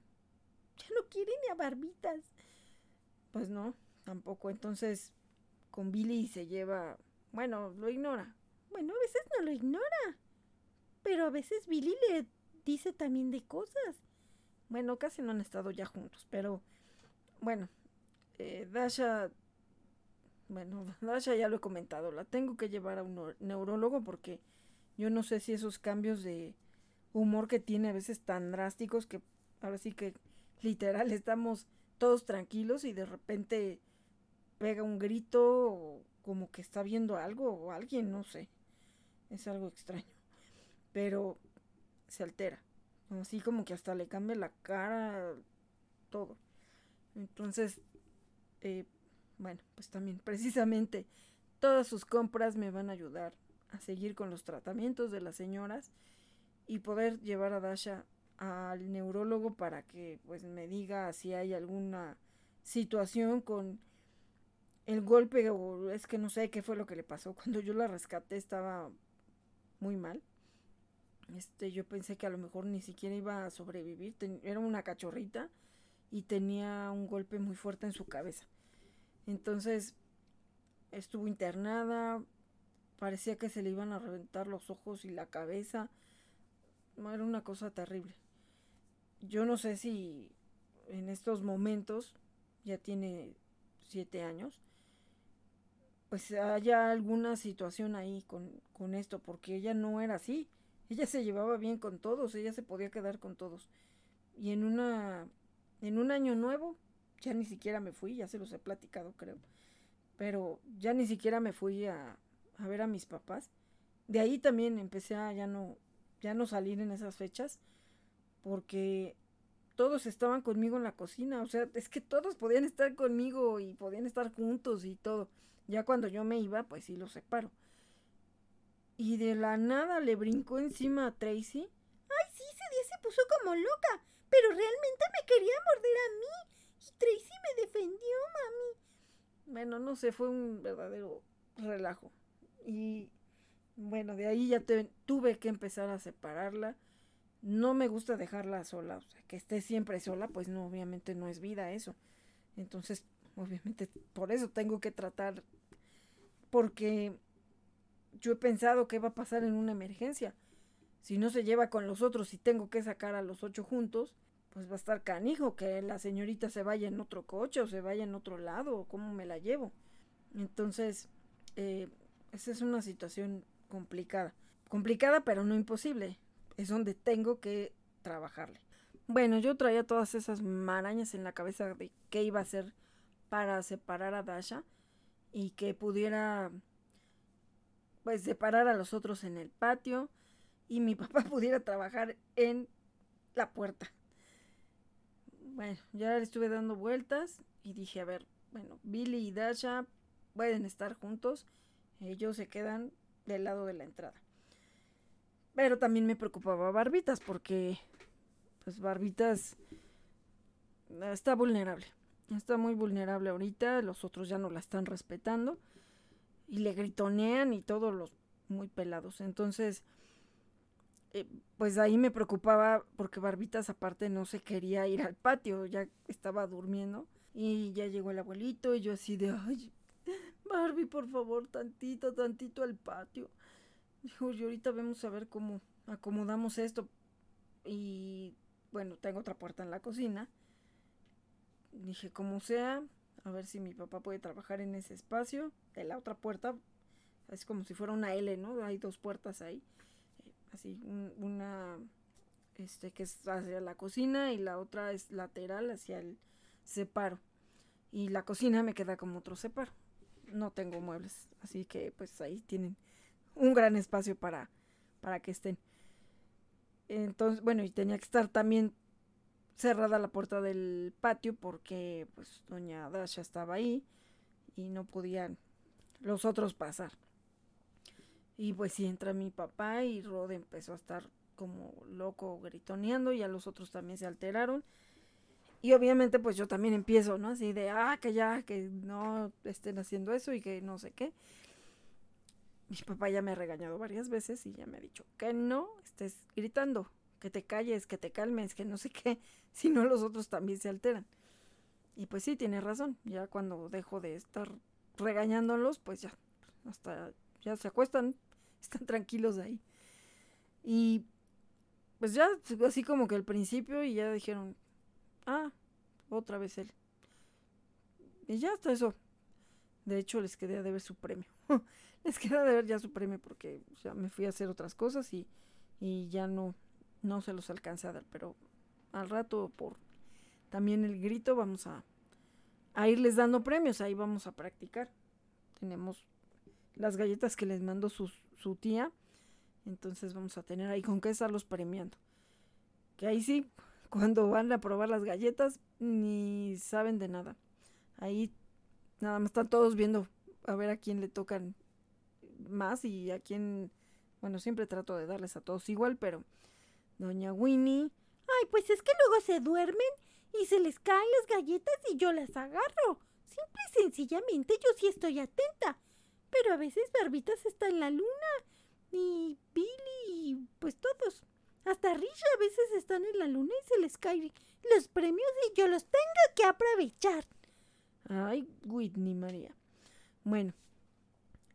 ya no quiere ni a barbitas. Pues no, tampoco. Entonces, con Billy se lleva, bueno, lo ignora. Bueno, a veces no lo ignora. Pero a veces Billy le dice también de cosas. Bueno, casi no han estado ya juntos, pero bueno, eh, Dasha bueno, Dasha ya lo he comentado, la tengo que llevar a un neurólogo porque yo no sé si esos cambios de humor que tiene a veces tan drásticos que ahora sí que literal estamos todos tranquilos y de repente pega un grito o como que está viendo algo o alguien, no sé. Es algo extraño. Pero se altera. Así como que hasta le cambia la cara, todo. Entonces, eh, bueno, pues también precisamente todas sus compras me van a ayudar a seguir con los tratamientos de las señoras y poder llevar a Dasha al neurólogo para que pues me diga si hay alguna situación con el golpe o es que no sé qué fue lo que le pasó. Cuando yo la rescaté estaba muy mal. Este yo pensé que a lo mejor ni siquiera iba a sobrevivir. Era una cachorrita y tenía un golpe muy fuerte en su cabeza. Entonces estuvo internada parecía que se le iban a reventar los ojos y la cabeza era una cosa terrible yo no sé si en estos momentos, ya tiene siete años, pues haya alguna situación ahí con, con esto, porque ella no era así. Ella se llevaba bien con todos, ella se podía quedar con todos. Y en una en un año nuevo, ya ni siquiera me fui, ya se los he platicado, creo. Pero ya ni siquiera me fui a, a ver a mis papás. De ahí también empecé a ya no ya no salir en esas fechas porque todos estaban conmigo en la cocina, o sea, es que todos podían estar conmigo y podían estar juntos y todo. Ya cuando yo me iba, pues sí los separo. Y de la nada le brincó encima a Tracy. Ay, sí, ese día se puso como loca, pero realmente me quería morder a mí. Y Tracy me defendió, mami. Bueno, no sé, fue un verdadero relajo. Y bueno, de ahí ya tuve que empezar a separarla no me gusta dejarla sola, o sea, que esté siempre sola, pues no, obviamente no es vida eso. Entonces, obviamente, por eso tengo que tratar, porque yo he pensado qué va a pasar en una emergencia. Si no se lleva con los otros y tengo que sacar a los ocho juntos, pues va a estar canijo que la señorita se vaya en otro coche o se vaya en otro lado, o cómo me la llevo. Entonces, eh, esa es una situación complicada. Complicada, pero no imposible es donde tengo que trabajarle. Bueno, yo traía todas esas marañas en la cabeza de qué iba a hacer para separar a Dasha y que pudiera pues separar a los otros en el patio y mi papá pudiera trabajar en la puerta. Bueno, ya le estuve dando vueltas y dije, a ver, bueno, Billy y Dasha pueden estar juntos, ellos se quedan del lado de la entrada. Pero también me preocupaba Barbitas porque pues Barbitas está vulnerable. Está muy vulnerable ahorita, los otros ya no la están respetando y le gritonean y todos los muy pelados. Entonces, eh, pues ahí me preocupaba porque Barbitas aparte no se quería ir al patio, ya estaba durmiendo y ya llegó el abuelito y yo así de, Barbie, por favor, tantito, tantito al patio. Dijo, y ahorita vamos a ver cómo acomodamos esto. Y bueno, tengo otra puerta en la cocina. Dije, como sea, a ver si mi papá puede trabajar en ese espacio. De la otra puerta, es como si fuera una L, ¿no? Hay dos puertas ahí. Eh, así, una este que es hacia la cocina y la otra es lateral hacia el separo. Y la cocina me queda como otro separo. No tengo muebles, así que pues ahí tienen un gran espacio para, para que estén. Entonces, bueno, y tenía que estar también cerrada la puerta del patio porque pues doña Dasha estaba ahí y no podían los otros pasar. Y pues sí entra mi papá y Rod empezó a estar como loco gritoneando y a los otros también se alteraron. Y obviamente pues yo también empiezo, ¿no? Así de, ah, que ya, que no estén haciendo eso y que no sé qué mi papá ya me ha regañado varias veces y ya me ha dicho que no estés gritando, que te calles, que te calmes, que no sé qué, si no los otros también se alteran. Y pues sí, tiene razón, ya cuando dejo de estar regañándolos, pues ya, hasta ya se acuestan, están tranquilos ahí. Y pues ya, así como que al principio y ya dijeron, ah, otra vez él. Y ya hasta eso. De hecho, les quedé de ver su premio. les quedé de ver ya su premio porque ya me fui a hacer otras cosas y, y ya no, no se los alcancé a dar. Pero al rato, por también el grito, vamos a, a irles dando premios. Ahí vamos a practicar. Tenemos las galletas que les mandó su, su tía. Entonces vamos a tener ahí con qué estarlos premiando. Que ahí sí, cuando van a probar las galletas, ni saben de nada. Ahí nada más están todos viendo a ver a quién le tocan más y a quién, bueno, siempre trato de darles a todos igual, pero doña Winnie, ay, pues es que luego se duermen y se les caen las galletas y yo las agarro. Simple y sencillamente yo sí estoy atenta. Pero a veces Barbitas está en la luna y Billy, pues todos. Hasta Risha a veces están en la luna y se les caen los premios y yo los tengo que aprovechar. Ay, Whitney María. Bueno,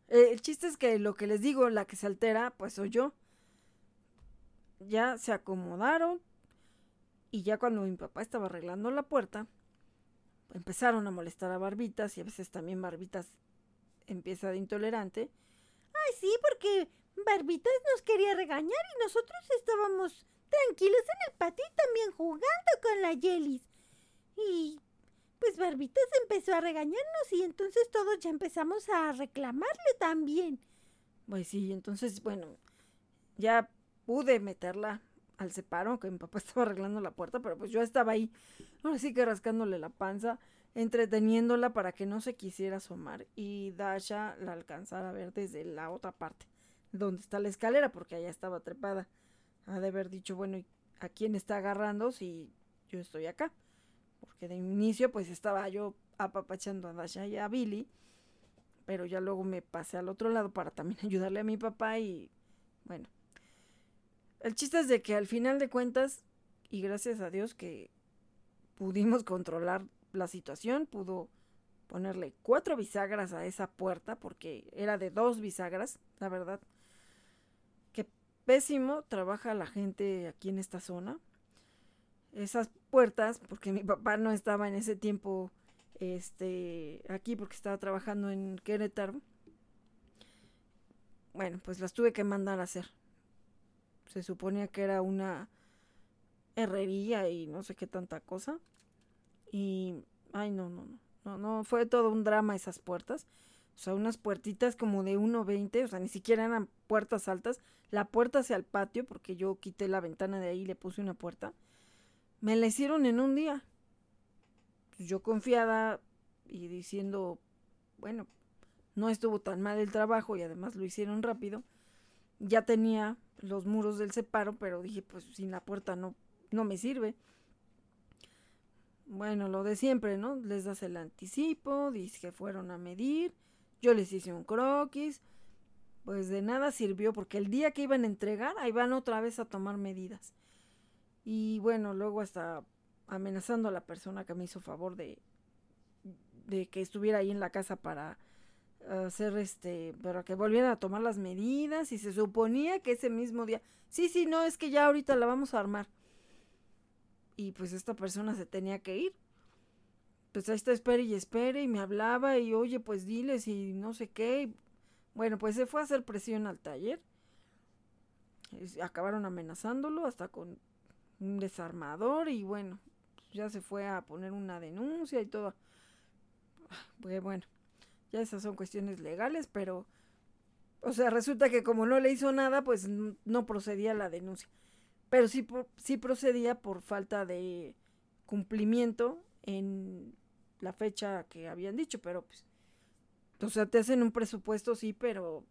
eh, el chiste es que lo que les digo, la que se altera, pues soy yo. Ya se acomodaron y ya cuando mi papá estaba arreglando la puerta, empezaron a molestar a Barbitas y a veces también Barbitas empieza de intolerante. Ay, sí, porque Barbitas nos quería regañar y nosotros estábamos tranquilos en el patio también jugando con la Yelis. Y pues Barbitas empezó a regañarnos y entonces todos ya empezamos a reclamarle también. Pues sí, entonces, bueno, ya pude meterla al separo, que mi papá estaba arreglando la puerta, pero pues yo estaba ahí, ahora sí que rascándole la panza, entreteniéndola para que no se quisiera asomar y Dasha la alcanzara a ver desde la otra parte, donde está la escalera, porque allá estaba trepada. Ha de haber dicho, bueno, ¿a quién está agarrando si yo estoy acá? Porque de inicio pues estaba yo apapachando a Dasha y a Billy, pero ya luego me pasé al otro lado para también ayudarle a mi papá y bueno. El chiste es de que al final de cuentas, y gracias a Dios que pudimos controlar la situación, pudo ponerle cuatro bisagras a esa puerta, porque era de dos bisagras, la verdad. Pésimo trabaja la gente aquí en esta zona. Esas puertas, porque mi papá no estaba en ese tiempo este, aquí, porque estaba trabajando en Querétaro. Bueno, pues las tuve que mandar a hacer. Se suponía que era una herrería y no sé qué tanta cosa. Y, ay, no, no, no, no, no, fue todo un drama esas puertas. O sea, unas puertitas como de 1.20, o sea, ni siquiera eran puertas altas. La puerta hacia el patio, porque yo quité la ventana de ahí y le puse una puerta. Me la hicieron en un día. Pues yo confiada y diciendo, bueno, no estuvo tan mal el trabajo y además lo hicieron rápido. Ya tenía los muros del separo, pero dije, pues sin la puerta no, no me sirve. Bueno, lo de siempre, ¿no? Les das el anticipo, dice que fueron a medir, yo les hice un croquis, pues de nada sirvió porque el día que iban a entregar, ahí van otra vez a tomar medidas. Y bueno, luego hasta amenazando a la persona que me hizo favor de, de que estuviera ahí en la casa para hacer este, para que volvieran a tomar las medidas y se suponía que ese mismo día, sí, sí, no, es que ya ahorita la vamos a armar y pues esta persona se tenía que ir. Pues ahí está, espere y espere, y me hablaba, y oye, pues diles, y no sé qué. Bueno, pues se fue a hacer presión al taller. Acabaron amenazándolo hasta con un desarmador, y bueno, ya se fue a poner una denuncia y todo. Pues bueno, ya esas son cuestiones legales, pero. O sea, resulta que como no le hizo nada, pues no procedía la denuncia pero sí, sí procedía por falta de cumplimiento en la fecha que habían dicho, pero pues, o sea, te hacen un presupuesto, sí, pero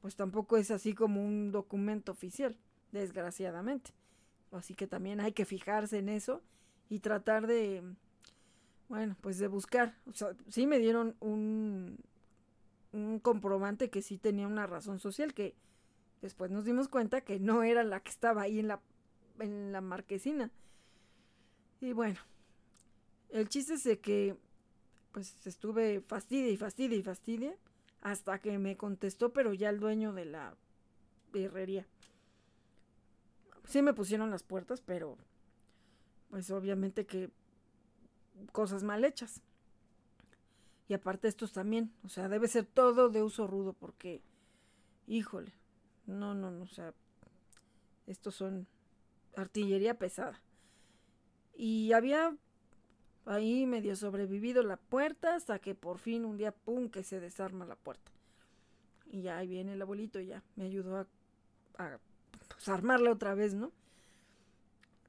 pues tampoco es así como un documento oficial, desgraciadamente. Así que también hay que fijarse en eso y tratar de, bueno, pues de buscar. O sea, sí me dieron un, un comprobante que sí tenía una razón social, que Después nos dimos cuenta que no era la que estaba ahí en la, en la marquesina. Y bueno, el chiste es de que pues estuve fastidia y fastidia y fastidia hasta que me contestó, pero ya el dueño de la herrería. Sí me pusieron las puertas, pero pues obviamente que cosas mal hechas. Y aparte estos también, o sea, debe ser todo de uso rudo porque, híjole, no, no, no, o sea, estos son artillería pesada. Y había ahí medio sobrevivido la puerta hasta que por fin un día, ¡pum!, que se desarma la puerta. Y ya ahí viene el abuelito y ya me ayudó a, a pues, armarla otra vez, ¿no?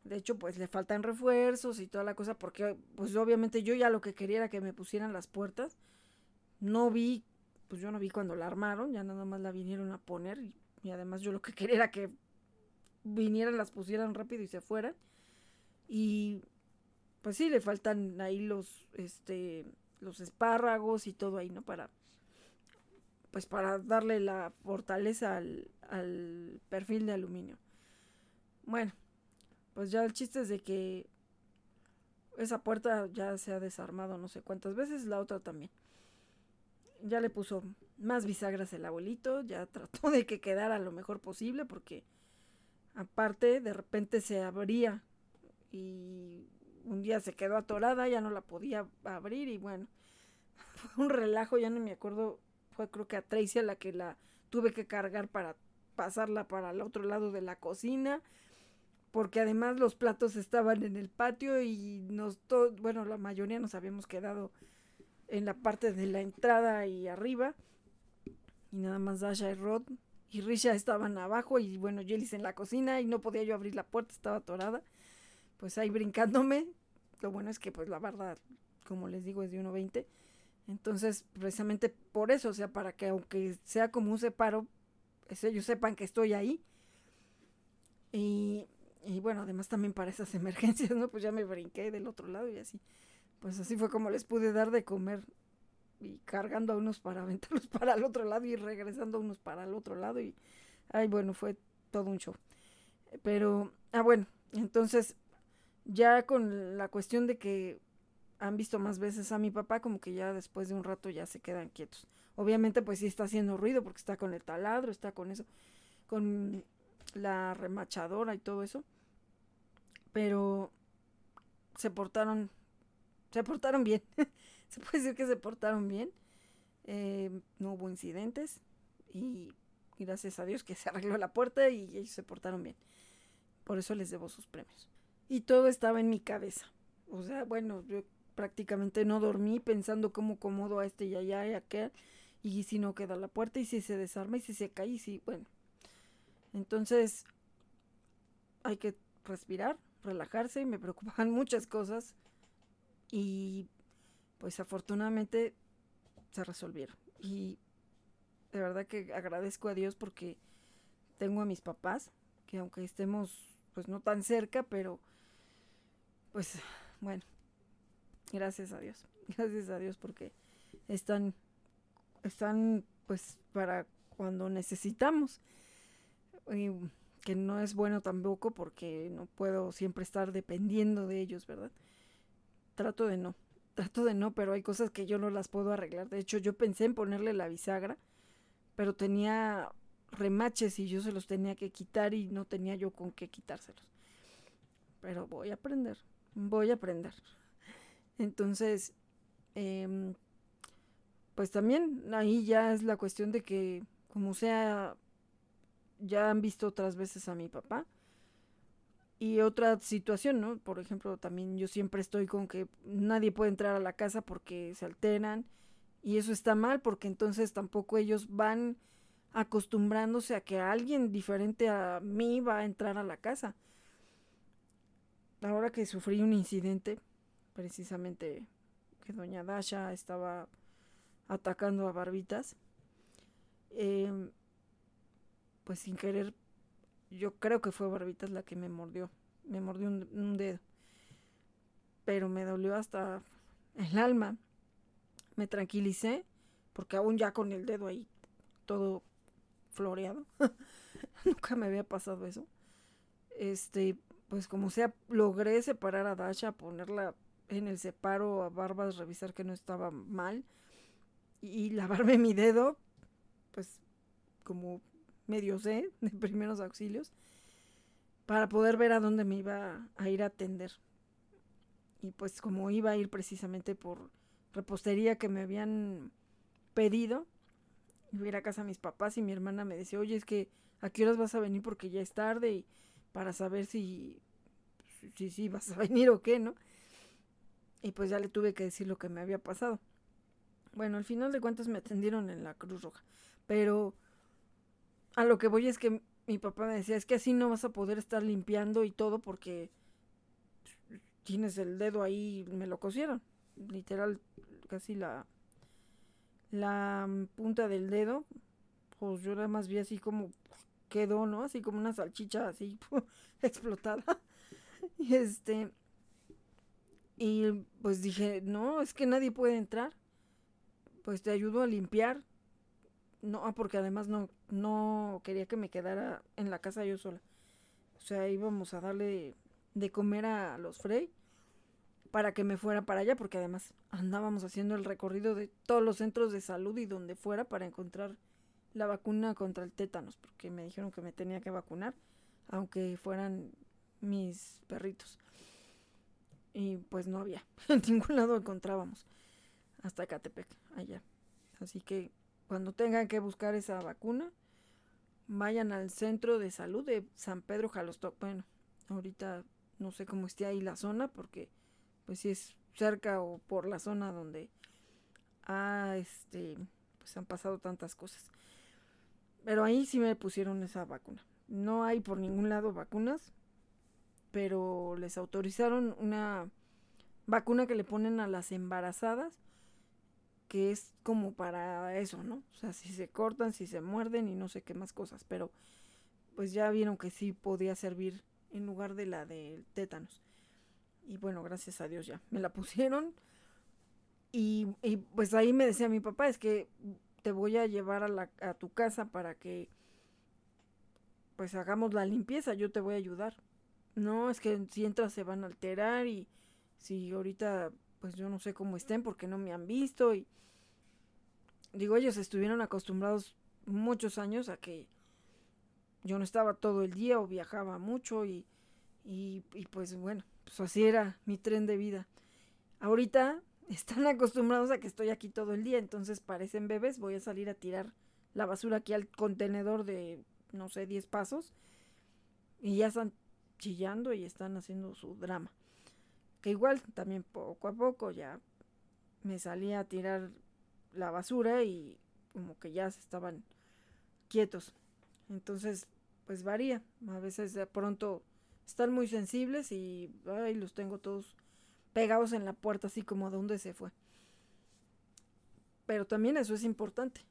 De hecho, pues le faltan refuerzos y toda la cosa, porque pues obviamente yo ya lo que quería era que me pusieran las puertas. No vi, pues yo no vi cuando la armaron, ya nada más la vinieron a poner y, y además yo lo que quería era que vinieran, las pusieran rápido y se fueran. Y pues sí, le faltan ahí los, este, los espárragos y todo ahí, ¿no? Para, pues para darle la fortaleza al, al perfil de aluminio. Bueno, pues ya el chiste es de que esa puerta ya se ha desarmado no sé cuántas veces, la otra también. Ya le puso más bisagras el abuelito, ya trató de que quedara lo mejor posible porque aparte de repente se abría y un día se quedó atorada, ya no la podía abrir y bueno, fue un relajo, ya no me acuerdo, fue creo que a Tracy a la que la tuve que cargar para pasarla para el otro lado de la cocina porque además los platos estaban en el patio y nos bueno, la mayoría nos habíamos quedado en la parte de la entrada y arriba. Y nada más Dasha y Rod y Risha estaban abajo y bueno, Jellis en la cocina y no podía yo abrir la puerta, estaba atorada. Pues ahí brincándome. Lo bueno es que pues la verdad, como les digo, es de 1.20. Entonces, precisamente por eso, o sea, para que aunque sea como un separo, pues ellos sepan que estoy ahí. Y y bueno, además también para esas emergencias, ¿no? Pues ya me brinqué del otro lado y así. Pues así fue como les pude dar de comer y cargando a unos para aventarlos para el otro lado y regresando a unos para el otro lado y ay bueno fue todo un show pero ah bueno entonces ya con la cuestión de que han visto más veces a mi papá como que ya después de un rato ya se quedan quietos obviamente pues sí está haciendo ruido porque está con el taladro está con eso con la remachadora y todo eso pero se portaron, se portaron bien. se puede decir que se portaron bien. Eh, no hubo incidentes y gracias a Dios que se arregló la puerta y ellos se portaron bien. Por eso les debo sus premios. Y todo estaba en mi cabeza. O sea, bueno, yo prácticamente no dormí pensando cómo acomodo a este y allá y aquel. Y si no queda la puerta y si se desarma y si se cae y si, bueno. Entonces, hay que respirar, relajarse y me preocupaban muchas cosas y pues afortunadamente se resolvieron. Y de verdad que agradezco a Dios porque tengo a mis papás, que aunque estemos pues no tan cerca, pero pues bueno, gracias a Dios, gracias a Dios porque están, están pues para cuando necesitamos. Y que no es bueno tampoco porque no puedo siempre estar dependiendo de ellos, ¿verdad? Trato de no, trato de no, pero hay cosas que yo no las puedo arreglar. De hecho, yo pensé en ponerle la bisagra, pero tenía remaches y yo se los tenía que quitar y no tenía yo con qué quitárselos. Pero voy a aprender, voy a aprender. Entonces, eh, pues también ahí ya es la cuestión de que como sea ya han visto otras veces a mi papá. Y otra situación, ¿no? Por ejemplo, también yo siempre estoy con que nadie puede entrar a la casa porque se alteran. Y eso está mal porque entonces tampoco ellos van acostumbrándose a que alguien diferente a mí va a entrar a la casa. Ahora que sufrí un incidente, precisamente que doña Dasha estaba atacando a Barbitas, eh, pues sin querer, yo creo que fue Barbitas la que me mordió, me mordió un, dedo, pero me dolió hasta el alma. Me tranquilicé, porque aún ya con el dedo ahí todo floreado, nunca me había pasado eso. Este, pues como sea, logré separar a Dasha, ponerla en el separo a Barbas, revisar que no estaba mal y lavarme mi dedo, pues como medio sé de primeros auxilios para poder ver a dónde me iba a ir a atender. Y pues como iba a ir precisamente por repostería que me habían pedido. Y fui a casa a mis papás y mi hermana me decía, oye, es que a qué horas vas a venir porque ya es tarde y para saber si, si, si vas a venir o qué, ¿no? Y pues ya le tuve que decir lo que me había pasado. Bueno, al final de cuentas me atendieron en la Cruz Roja. Pero a lo que voy es que mi papá me decía, es que así no vas a poder estar limpiando y todo porque tienes el dedo ahí, me lo cosieron. Literal, casi la, la punta del dedo. Pues yo nada más vi así como quedó, ¿no? Así como una salchicha así explotada. y este... Y pues dije, no, es que nadie puede entrar. Pues te ayudo a limpiar. No, porque además no, no quería que me quedara en la casa yo sola. O sea, íbamos a darle de comer a los Frey para que me fuera para allá, porque además andábamos haciendo el recorrido de todos los centros de salud y donde fuera para encontrar la vacuna contra el tétanos, porque me dijeron que me tenía que vacunar, aunque fueran mis perritos. Y pues no había, en ningún lado encontrábamos, hasta Catepec, allá. Así que cuando tengan que buscar esa vacuna, vayan al centro de salud de San Pedro Jalostoc. Bueno, ahorita no sé cómo esté ahí la zona, porque pues si es cerca o por la zona donde ha, este, pues han pasado tantas cosas. Pero ahí sí me pusieron esa vacuna. No hay por ningún lado vacunas, pero les autorizaron una vacuna que le ponen a las embarazadas, que es como para eso, ¿no? O sea, si se cortan, si se muerden y no sé qué más cosas, pero pues ya vieron que sí podía servir en lugar de la del tétanos. Y bueno, gracias a Dios ya me la pusieron. Y, y pues ahí me decía mi papá, es que te voy a llevar a, la, a tu casa para que pues hagamos la limpieza, yo te voy a ayudar. No, es que si entras se van a alterar y si ahorita pues yo no sé cómo estén porque no me han visto y digo, ellos estuvieron acostumbrados muchos años a que yo no estaba todo el día o viajaba mucho y, y, y pues bueno, pues así era mi tren de vida. Ahorita están acostumbrados a que estoy aquí todo el día, entonces parecen bebés, voy a salir a tirar la basura aquí al contenedor de, no sé, 10 pasos, y ya están chillando y están haciendo su drama. Que igual, también poco a poco ya me salí a tirar la basura y como que ya se estaban quietos. Entonces, pues varía. A veces de pronto están muy sensibles y ay, los tengo todos pegados en la puerta, así como de dónde se fue. Pero también eso es importante,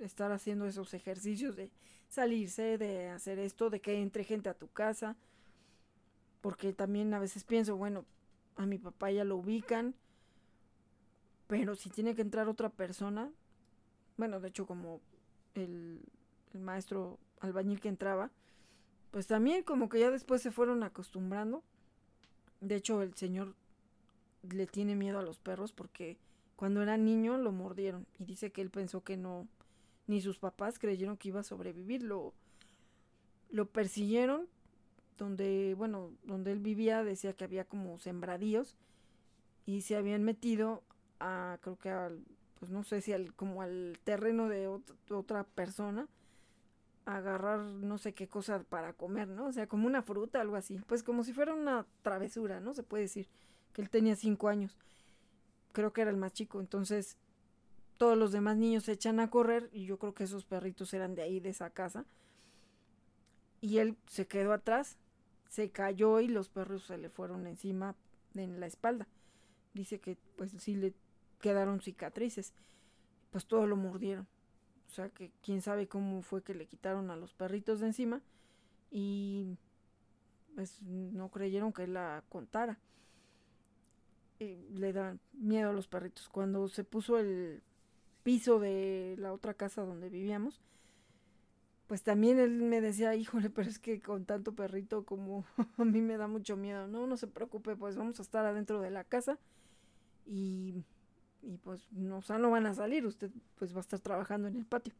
estar haciendo esos ejercicios de salirse, de hacer esto, de que entre gente a tu casa, porque también a veces pienso, bueno, a mi papá ya lo ubican, pero si tiene que entrar otra persona, bueno, de hecho como el, el maestro albañil que entraba, pues también como que ya después se fueron acostumbrando. De hecho, el señor le tiene miedo a los perros porque cuando era niño lo mordieron y dice que él pensó que no, ni sus papás creyeron que iba a sobrevivir, lo, lo persiguieron donde, bueno, donde él vivía decía que había como sembradíos y se habían metido a, creo que al, pues no sé si al, como al terreno de otra persona a agarrar no sé qué cosa para comer, ¿no? O sea, como una fruta, algo así, pues como si fuera una travesura, ¿no? Se puede decir que él tenía cinco años. Creo que era el más chico. Entonces, todos los demás niños se echan a correr y yo creo que esos perritos eran de ahí, de esa casa. Y él se quedó atrás, se cayó y los perros se le fueron encima en la espalda. Dice que pues sí le quedaron cicatrices. Pues todo lo mordieron. O sea que quién sabe cómo fue que le quitaron a los perritos de encima y pues no creyeron que la contara le dan miedo a los perritos. Cuando se puso el piso de la otra casa donde vivíamos, pues también él me decía, híjole, pero es que con tanto perrito como a mí me da mucho miedo. No, no se preocupe, pues vamos a estar adentro de la casa y, y pues no, o sea, no van a salir, usted pues va a estar trabajando en el patio.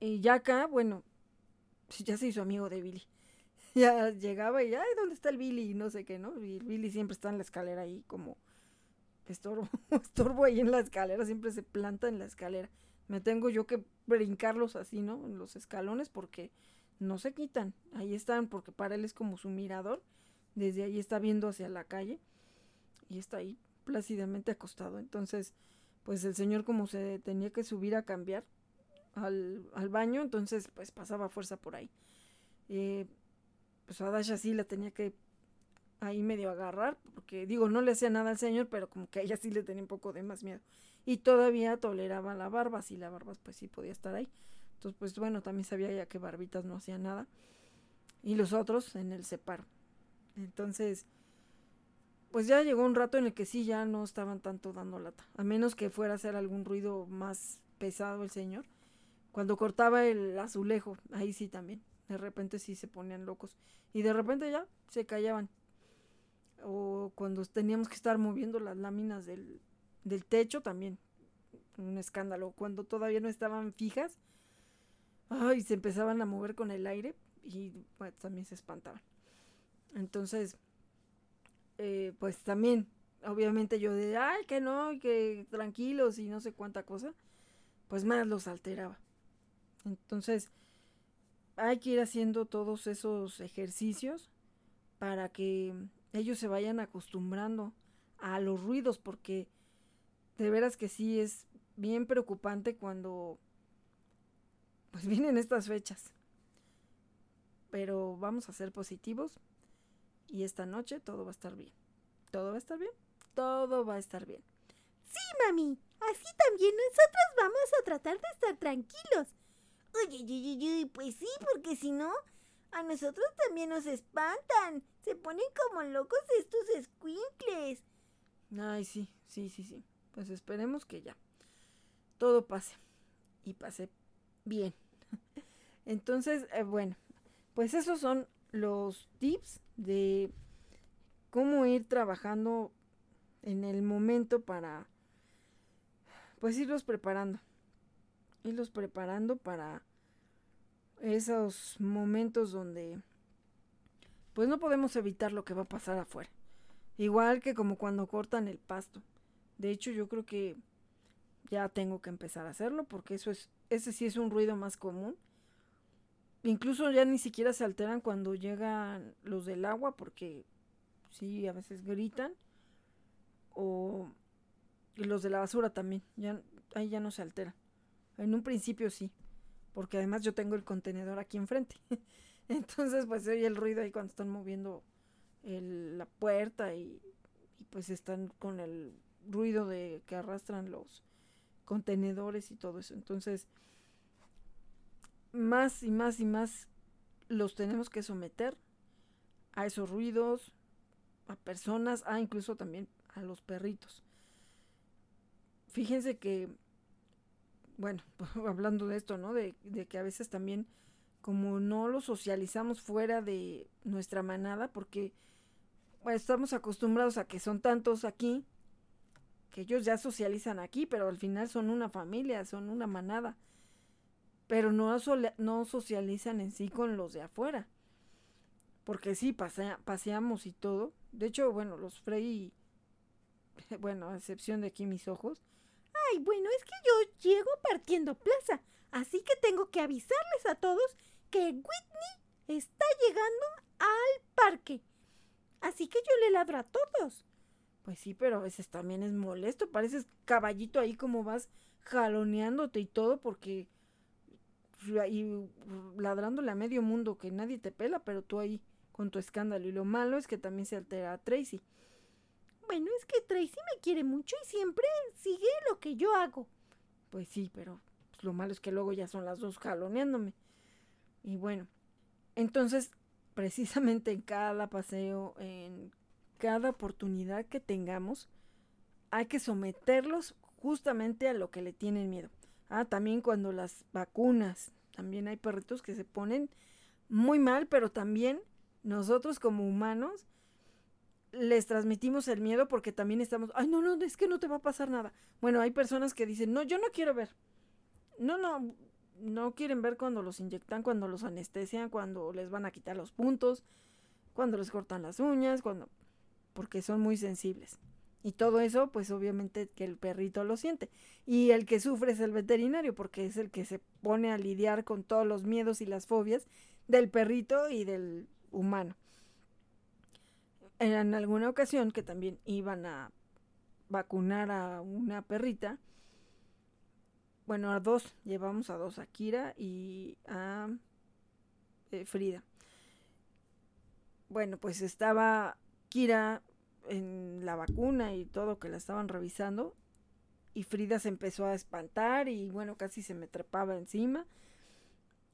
Y ya acá, bueno, ya se hizo amigo de Billy ya llegaba y, ay, ¿dónde está el Billy? Y no sé qué, ¿no? Y el Billy siempre está en la escalera ahí como, estorbo, estorbo ahí en la escalera, siempre se planta en la escalera. Me tengo yo que brincarlos así, ¿no? En los escalones porque no se quitan. Ahí están porque para él es como su mirador. Desde ahí está viendo hacia la calle y está ahí plácidamente acostado. Entonces, pues el señor como se tenía que subir a cambiar al, al baño, entonces pues pasaba fuerza por ahí. Eh, pues a Dasha sí la tenía que ahí medio agarrar, porque digo, no le hacía nada al señor, pero como que a ella sí le tenía un poco de más miedo. Y todavía toleraba la barba, si la barba pues sí podía estar ahí. Entonces, pues bueno, también sabía ya que Barbitas no hacía nada. Y los otros en el separo. Entonces, pues ya llegó un rato en el que sí ya no estaban tanto dando lata. A menos que fuera a hacer algún ruido más pesado el señor. Cuando cortaba el azulejo, ahí sí también. De repente sí se ponían locos. Y de repente ya se callaban. O cuando teníamos que estar moviendo las láminas del, del techo también. Un escándalo. Cuando todavía no estaban fijas. Ay, se empezaban a mover con el aire. Y también se espantaban. Entonces, eh, pues también, obviamente yo de, ay, que no, que tranquilos y no sé cuánta cosa, pues más los alteraba. Entonces, hay que ir haciendo todos esos ejercicios para que ellos se vayan acostumbrando a los ruidos, porque de veras que sí es bien preocupante cuando pues vienen estas fechas. Pero vamos a ser positivos y esta noche todo va a estar bien. ¿Todo va a estar bien? Todo va a estar bien. Sí, mami. Así también nosotros vamos a tratar de estar tranquilos. Uy, pues sí, porque si no, a nosotros también nos espantan. Se ponen como locos estos escuincles. Ay, sí, sí, sí, sí. Pues esperemos que ya todo pase. Y pase bien. Entonces, eh, bueno, pues esos son los tips de cómo ir trabajando en el momento para pues irlos preparando irlos preparando para esos momentos donde pues no podemos evitar lo que va a pasar afuera igual que como cuando cortan el pasto de hecho yo creo que ya tengo que empezar a hacerlo porque eso es ese sí es un ruido más común Incluso ya ni siquiera se alteran cuando llegan los del agua porque sí, a veces gritan. O los de la basura también. Ya, ahí ya no se altera. En un principio sí. Porque además yo tengo el contenedor aquí enfrente. Entonces pues se oye el ruido ahí cuando están moviendo la puerta y, y pues están con el ruido de que arrastran los contenedores y todo eso. Entonces más y más y más los tenemos que someter a esos ruidos, a personas, a incluso también a los perritos. Fíjense que, bueno, hablando de esto, ¿no? De, de que a veces también como no los socializamos fuera de nuestra manada, porque estamos acostumbrados a que son tantos aquí, que ellos ya socializan aquí, pero al final son una familia, son una manada pero no, no socializan en sí con los de afuera. Porque sí, paseamos y todo. De hecho, bueno, los Frey, bueno, a excepción de aquí mis ojos. Ay, bueno, es que yo llego partiendo plaza, así que tengo que avisarles a todos que Whitney está llegando al parque. Así que yo le ladro a todos. Pues sí, pero a veces también es molesto. Pareces caballito ahí como vas jaloneándote y todo porque y ladrándole a medio mundo que nadie te pela, pero tú ahí con tu escándalo. Y lo malo es que también se altera a Tracy. Bueno, es que Tracy me quiere mucho y siempre sigue lo que yo hago. Pues sí, pero pues, lo malo es que luego ya son las dos jaloneándome. Y bueno, entonces, precisamente en cada paseo, en cada oportunidad que tengamos, hay que someterlos justamente a lo que le tienen miedo. Ah, también cuando las vacunas, también hay perritos que se ponen muy mal, pero también nosotros como humanos les transmitimos el miedo porque también estamos, ay, no, no, es que no te va a pasar nada. Bueno, hay personas que dicen, no, yo no quiero ver. No, no, no quieren ver cuando los inyectan, cuando los anestesian, cuando les van a quitar los puntos, cuando les cortan las uñas, cuando porque son muy sensibles. Y todo eso, pues obviamente que el perrito lo siente. Y el que sufre es el veterinario, porque es el que se pone a lidiar con todos los miedos y las fobias del perrito y del humano. En alguna ocasión que también iban a vacunar a una perrita, bueno, a dos, llevamos a dos, a Kira y a eh, Frida. Bueno, pues estaba Kira en la vacuna y todo que la estaban revisando y Frida se empezó a espantar y bueno, casi se me trepaba encima.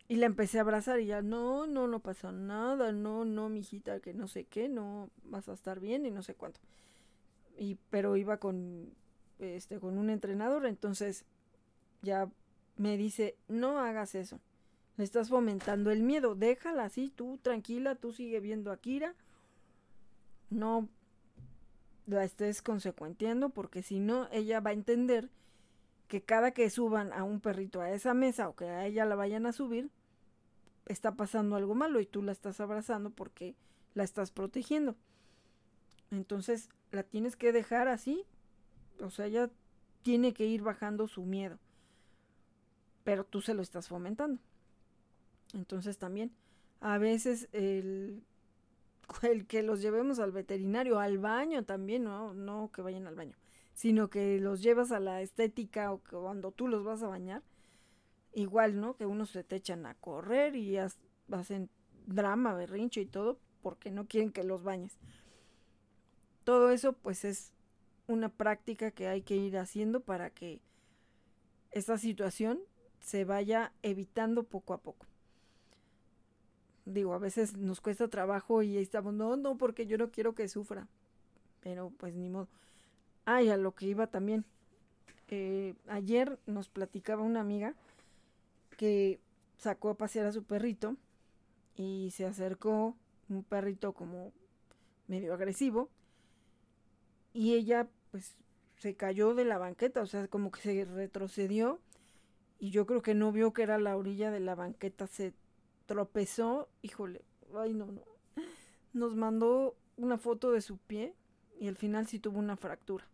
Y la empecé a abrazar y ya, no, no, no pasa nada, no, no, mijita, que no sé qué, no, vas a estar bien y no sé cuánto. Y, pero iba con, este, con un entrenador, entonces ya me dice, no hagas eso. Le estás fomentando el miedo. Déjala así, tú tranquila, tú sigue viendo a Kira. No la estés consecuentiendo porque si no, ella va a entender que cada que suban a un perrito a esa mesa o que a ella la vayan a subir, está pasando algo malo y tú la estás abrazando porque la estás protegiendo. Entonces la tienes que dejar así. O sea, ella tiene que ir bajando su miedo pero tú se lo estás fomentando. Entonces también, a veces el, el que los llevemos al veterinario, al baño también, no, no que vayan al baño, sino que los llevas a la estética o que cuando tú los vas a bañar, igual, ¿no? Que unos se te echan a correr y hacen drama, berrincho y todo, porque no quieren que los bañes. Todo eso pues es una práctica que hay que ir haciendo para que esta situación se vaya evitando poco a poco. Digo, a veces nos cuesta trabajo y ahí estamos, no, no, porque yo no quiero que sufra. Pero pues ni modo. Ay, a lo que iba también. Eh, ayer nos platicaba una amiga que sacó a pasear a su perrito y se acercó un perrito como medio agresivo y ella pues se cayó de la banqueta, o sea, como que se retrocedió y yo creo que no vio que era la orilla de la banqueta, se tropezó, híjole, ay no, no. Nos mandó una foto de su pie y al final sí tuvo una fractura.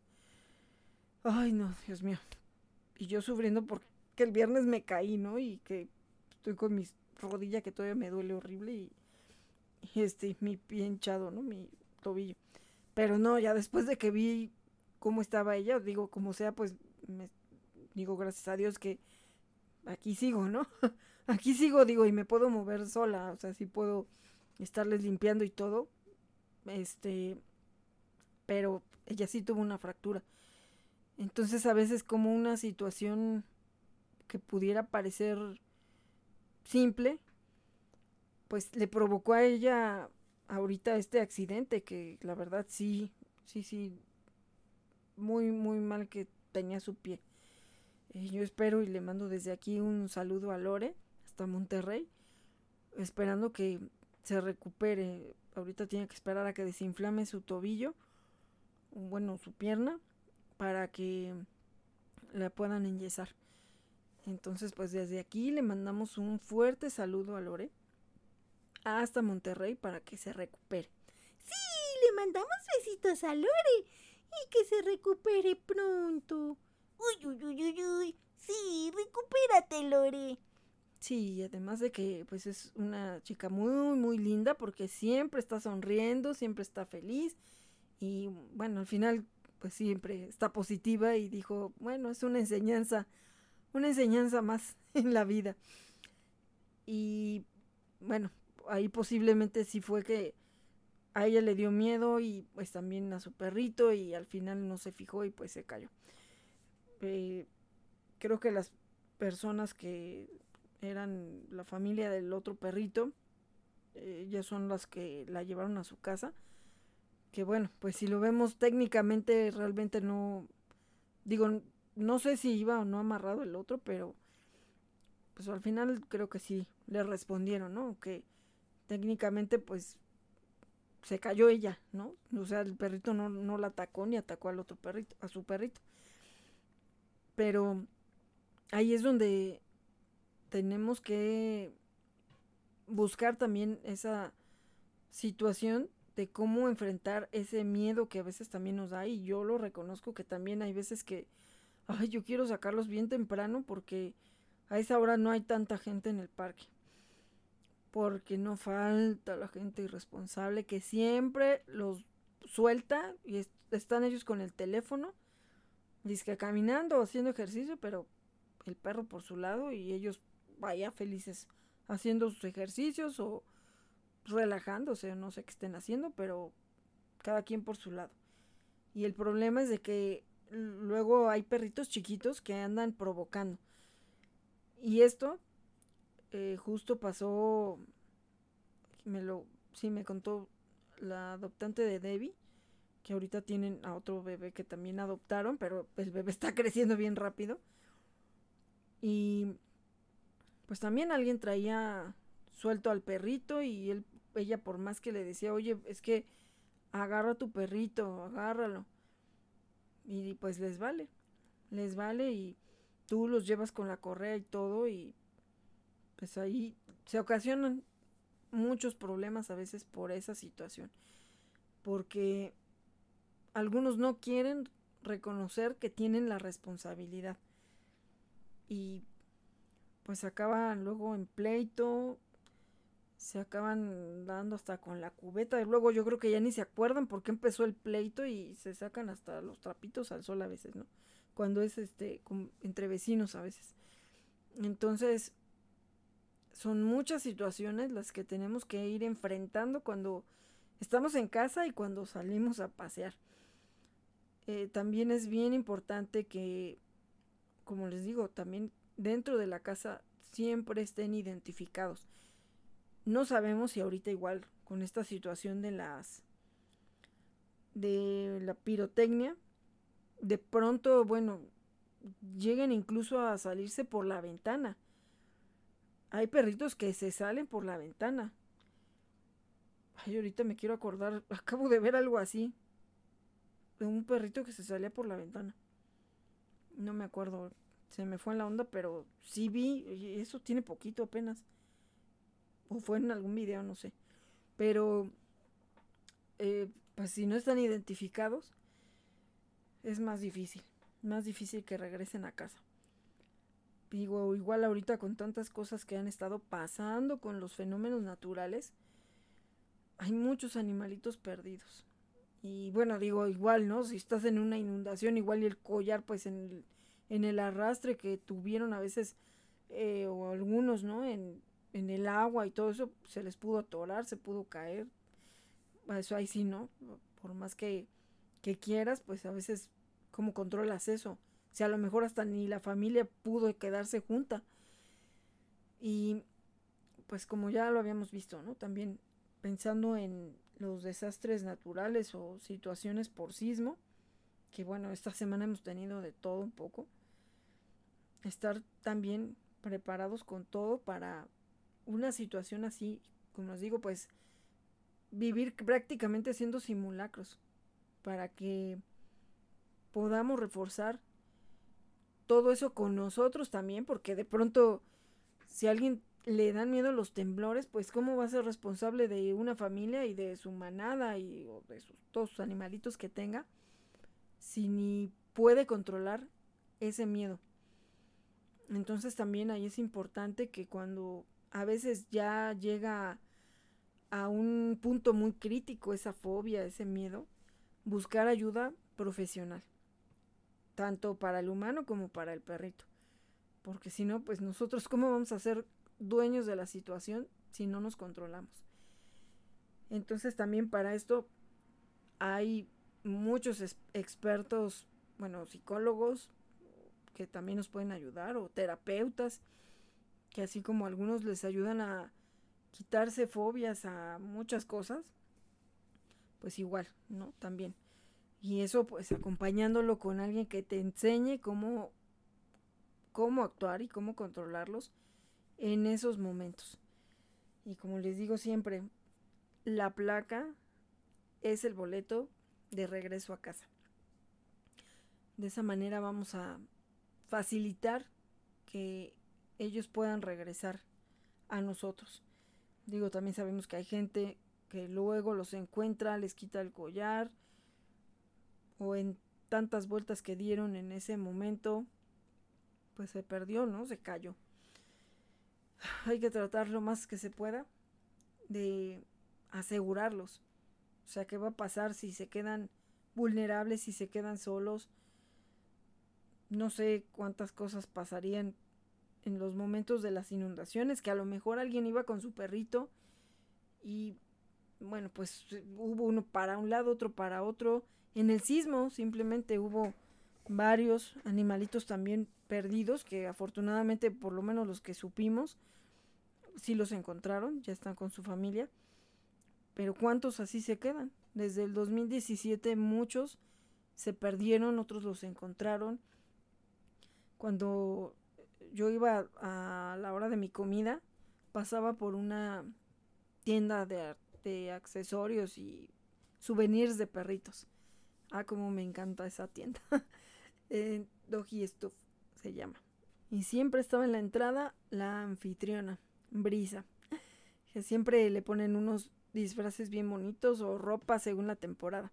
Ay no, Dios mío. Y yo sufriendo porque el viernes me caí, ¿no? Y que estoy con mi rodilla que todavía me duele horrible y, este, mi pie hinchado, ¿no? Mi tobillo. Pero no, ya después de que vi cómo estaba ella, digo, como sea, pues me digo gracias a Dios que aquí sigo, ¿no? aquí sigo, digo, y me puedo mover sola, o sea, sí puedo estarles limpiando y todo. Este, pero ella sí tuvo una fractura. Entonces a veces como una situación que pudiera parecer simple, pues le provocó a ella ahorita este accidente que la verdad sí, sí, sí, muy, muy mal que tenía su pie. Eh, yo espero y le mando desde aquí un saludo a Lore hasta Monterrey, esperando que se recupere. Ahorita tiene que esperar a que desinflame su tobillo, bueno, su pierna, para que la puedan enyesar. Entonces, pues desde aquí le mandamos un fuerte saludo a Lore hasta Monterrey para que se recupere. Sí, le mandamos besitos a Lore y que se recupere pronto. Uy, uy, uy, uy, uy. Sí, recupérate, Lore. Sí, además de que pues es una chica muy, muy linda porque siempre está sonriendo, siempre está feliz y bueno, al final pues siempre está positiva y dijo, bueno, es una enseñanza, una enseñanza más en la vida. Y bueno, ahí posiblemente sí fue que a ella le dio miedo y pues también a su perrito y al final no se fijó y pues se cayó. Eh, creo que las personas que eran la familia del otro perrito, eh, ellas son las que la llevaron a su casa. Que bueno, pues si lo vemos técnicamente, realmente no, digo, no sé si iba o no amarrado el otro, pero pues al final creo que sí le respondieron, ¿no? Que técnicamente pues se cayó ella, ¿no? O sea, el perrito no, no la atacó ni atacó al otro perrito, a su perrito. Pero ahí es donde tenemos que buscar también esa situación de cómo enfrentar ese miedo que a veces también nos da y yo lo reconozco que también hay veces que, ay, yo quiero sacarlos bien temprano porque a esa hora no hay tanta gente en el parque. Porque no falta la gente irresponsable que siempre los suelta y están ellos con el teléfono, que caminando haciendo ejercicio, pero el perro por su lado y ellos vaya felices haciendo sus ejercicios o relajándose, no sé qué estén haciendo, pero cada quien por su lado. Y el problema es de que luego hay perritos chiquitos que andan provocando. Y esto eh, justo pasó, me lo, sí me contó la adoptante de Debbie, que ahorita tienen a otro bebé que también adoptaron, pero el bebé está creciendo bien rápido. Y pues también alguien traía suelto al perrito y él, ella por más que le decía, oye, es que agarra a tu perrito, agárralo. Y pues les vale, les vale y tú los llevas con la correa y todo y pues ahí se ocasionan muchos problemas a veces por esa situación. Porque algunos no quieren reconocer que tienen la responsabilidad. Y pues acaban luego en pleito, se acaban dando hasta con la cubeta. Y luego yo creo que ya ni se acuerdan por qué empezó el pleito y se sacan hasta los trapitos al sol a veces, ¿no? Cuando es este entre vecinos a veces. Entonces, son muchas situaciones las que tenemos que ir enfrentando cuando estamos en casa y cuando salimos a pasear. Eh, también es bien importante que, como les digo, también dentro de la casa siempre estén identificados. No sabemos si ahorita igual con esta situación de las de la pirotecnia, de pronto, bueno, lleguen incluso a salirse por la ventana. Hay perritos que se salen por la ventana. Ay, ahorita me quiero acordar, acabo de ver algo así. De un perrito que se salía por la ventana. No me acuerdo, se me fue en la onda, pero sí vi, eso tiene poquito apenas. O fue en algún video, no sé. Pero, eh, pues si no están identificados, es más difícil. Más difícil que regresen a casa. Digo, igual ahorita con tantas cosas que han estado pasando con los fenómenos naturales, hay muchos animalitos perdidos. Y bueno, digo, igual, ¿no? Si estás en una inundación, igual y el collar, pues en el, en el arrastre que tuvieron a veces, eh, o algunos, ¿no? En, en el agua y todo eso, se les pudo atorar, se pudo caer. Eso ahí sí, ¿no? Por más que, que quieras, pues a veces, ¿cómo controlas eso? Si a lo mejor hasta ni la familia pudo quedarse junta. Y pues como ya lo habíamos visto, ¿no? También pensando en los desastres naturales o situaciones por sismo, que bueno, esta semana hemos tenido de todo un poco. Estar también preparados con todo para una situación así, como os digo, pues vivir prácticamente haciendo simulacros para que podamos reforzar todo eso con nosotros también, porque de pronto si a alguien le dan miedo los temblores, pues cómo va a ser responsable de una familia y de su manada y de sus, todos sus animalitos que tenga si ni puede controlar ese miedo. Entonces también ahí es importante que cuando a veces ya llega a un punto muy crítico esa fobia, ese miedo, buscar ayuda profesional, tanto para el humano como para el perrito. Porque si no, pues nosotros, ¿cómo vamos a ser dueños de la situación si no nos controlamos? Entonces también para esto hay muchos expertos, bueno, psicólogos que también nos pueden ayudar o terapeutas que así como algunos les ayudan a quitarse fobias a muchas cosas, pues igual, ¿no? También. Y eso pues acompañándolo con alguien que te enseñe cómo, cómo actuar y cómo controlarlos en esos momentos. Y como les digo siempre, la placa es el boleto de regreso a casa. De esa manera vamos a facilitar que ellos puedan regresar a nosotros. Digo, también sabemos que hay gente que luego los encuentra, les quita el collar, o en tantas vueltas que dieron en ese momento, pues se perdió, ¿no? Se cayó. Hay que tratar lo más que se pueda de asegurarlos. O sea, ¿qué va a pasar si se quedan vulnerables, si se quedan solos? No sé cuántas cosas pasarían en los momentos de las inundaciones, que a lo mejor alguien iba con su perrito y bueno, pues hubo uno para un lado, otro para otro. En el sismo simplemente hubo varios animalitos también perdidos que afortunadamente por lo menos los que supimos sí los encontraron, ya están con su familia. Pero ¿cuántos así se quedan? Desde el 2017 muchos se perdieron, otros los encontraron. Cuando yo iba a la hora de mi comida, pasaba por una tienda de, de accesorios y souvenirs de perritos. Ah, como me encanta esa tienda. eh, Doggy Stuff se llama. Y siempre estaba en la entrada la anfitriona, Brisa, que siempre le ponen unos disfraces bien bonitos o ropa según la temporada.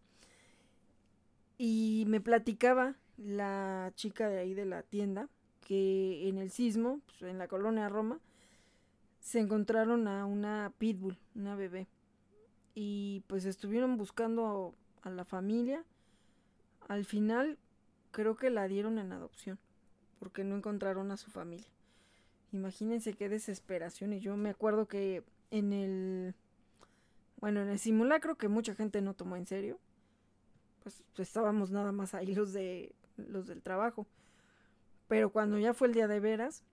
Y me platicaba la chica de ahí de la tienda que en el sismo, pues, en la colonia Roma, se encontraron a una pitbull, una bebé. Y pues estuvieron buscando a la familia. Al final creo que la dieron en adopción, porque no encontraron a su familia. Imagínense qué desesperación. Y yo me acuerdo que en el, bueno, en el simulacro que mucha gente no tomó en serio, pues estábamos nada más ahí los de los del trabajo. Pero cuando ya fue el día de veras,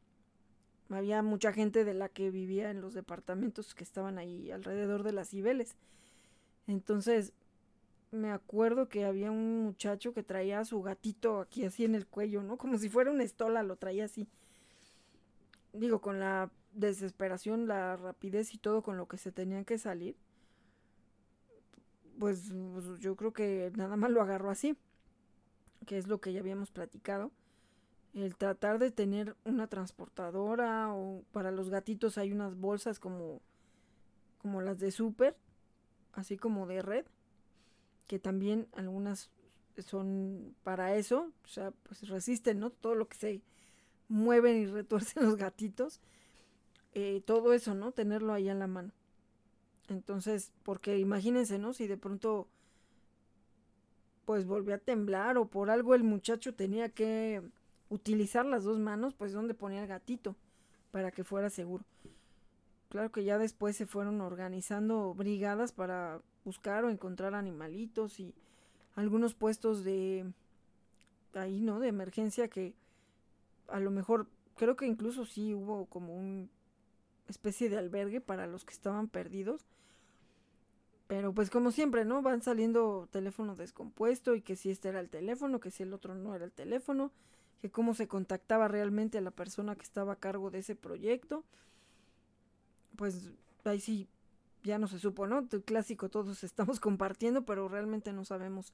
había mucha gente de la que vivía en los departamentos que estaban ahí alrededor de las Cibeles. Entonces, me acuerdo que había un muchacho que traía a su gatito aquí así en el cuello, ¿no? Como si fuera una estola, lo traía así. Digo, con la desesperación, la rapidez y todo con lo que se tenían que salir. Pues, pues yo creo que nada más lo agarró así, que es lo que ya habíamos platicado el tratar de tener una transportadora o para los gatitos hay unas bolsas como como las de súper, así como de red, que también algunas son para eso, o sea, pues resisten, ¿no? Todo lo que se mueven y retuercen los gatitos, eh, todo eso, ¿no? Tenerlo ahí en la mano. Entonces, porque imagínense, ¿no? Si de pronto pues volvió a temblar o por algo el muchacho tenía que utilizar las dos manos, pues donde ponía el gatito para que fuera seguro. Claro que ya después se fueron organizando brigadas para buscar o encontrar animalitos y algunos puestos de ahí, ¿no? De emergencia que a lo mejor creo que incluso sí hubo como un especie de albergue para los que estaban perdidos. Pero pues como siempre, ¿no? Van saliendo teléfono descompuesto y que si este era el teléfono, que si el otro no era el teléfono que cómo se contactaba realmente a la persona que estaba a cargo de ese proyecto. Pues ahí sí, ya no se supo, ¿no? El clásico todos estamos compartiendo, pero realmente no sabemos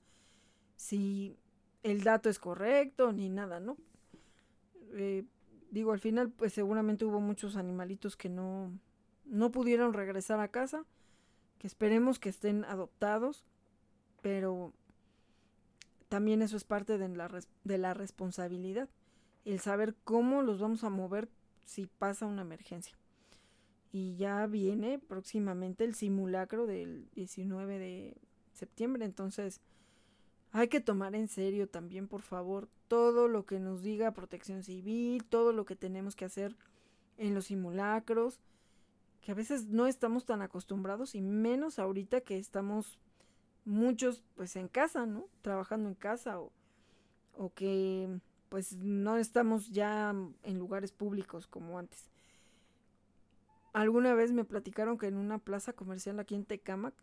si el dato es correcto ni nada, ¿no? Eh, digo, al final, pues seguramente hubo muchos animalitos que no, no pudieron regresar a casa, que esperemos que estén adoptados, pero también eso es parte de la, de la responsabilidad, el saber cómo los vamos a mover si pasa una emergencia. Y ya viene próximamente el simulacro del 19 de septiembre, entonces hay que tomar en serio también, por favor, todo lo que nos diga protección civil, todo lo que tenemos que hacer en los simulacros, que a veces no estamos tan acostumbrados y menos ahorita que estamos muchos pues en casa, ¿no? Trabajando en casa o, o que pues no estamos ya en lugares públicos como antes. Alguna vez me platicaron que en una plaza comercial aquí en Tecamac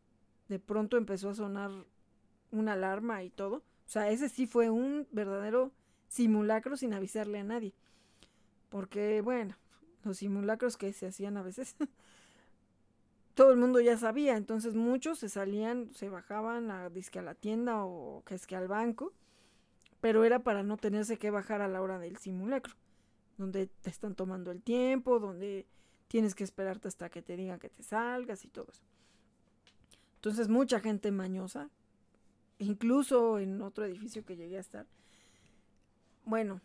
de pronto empezó a sonar una alarma y todo. O sea, ese sí fue un verdadero simulacro sin avisarle a nadie. Porque, bueno, los simulacros que se hacían a veces todo el mundo ya sabía, entonces muchos se salían, se bajaban a disque a la tienda o que es que al banco, pero era para no tenerse que bajar a la hora del simulacro, donde te están tomando el tiempo, donde tienes que esperarte hasta que te digan que te salgas y todo eso. Entonces mucha gente mañosa, incluso en otro edificio que llegué a estar. Bueno,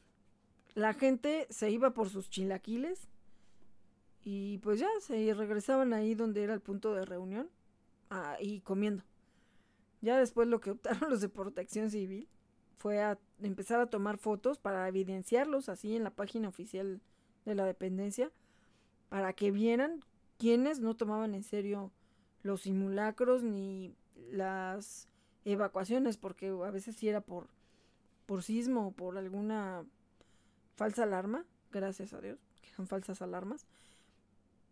la gente se iba por sus chilaquiles y pues ya se regresaban ahí donde era el punto de reunión y comiendo. Ya después lo que optaron los de protección civil fue a empezar a tomar fotos para evidenciarlos así en la página oficial de la dependencia para que vieran quienes no tomaban en serio los simulacros ni las evacuaciones porque a veces sí era por por sismo o por alguna falsa alarma, gracias a Dios, que son falsas alarmas,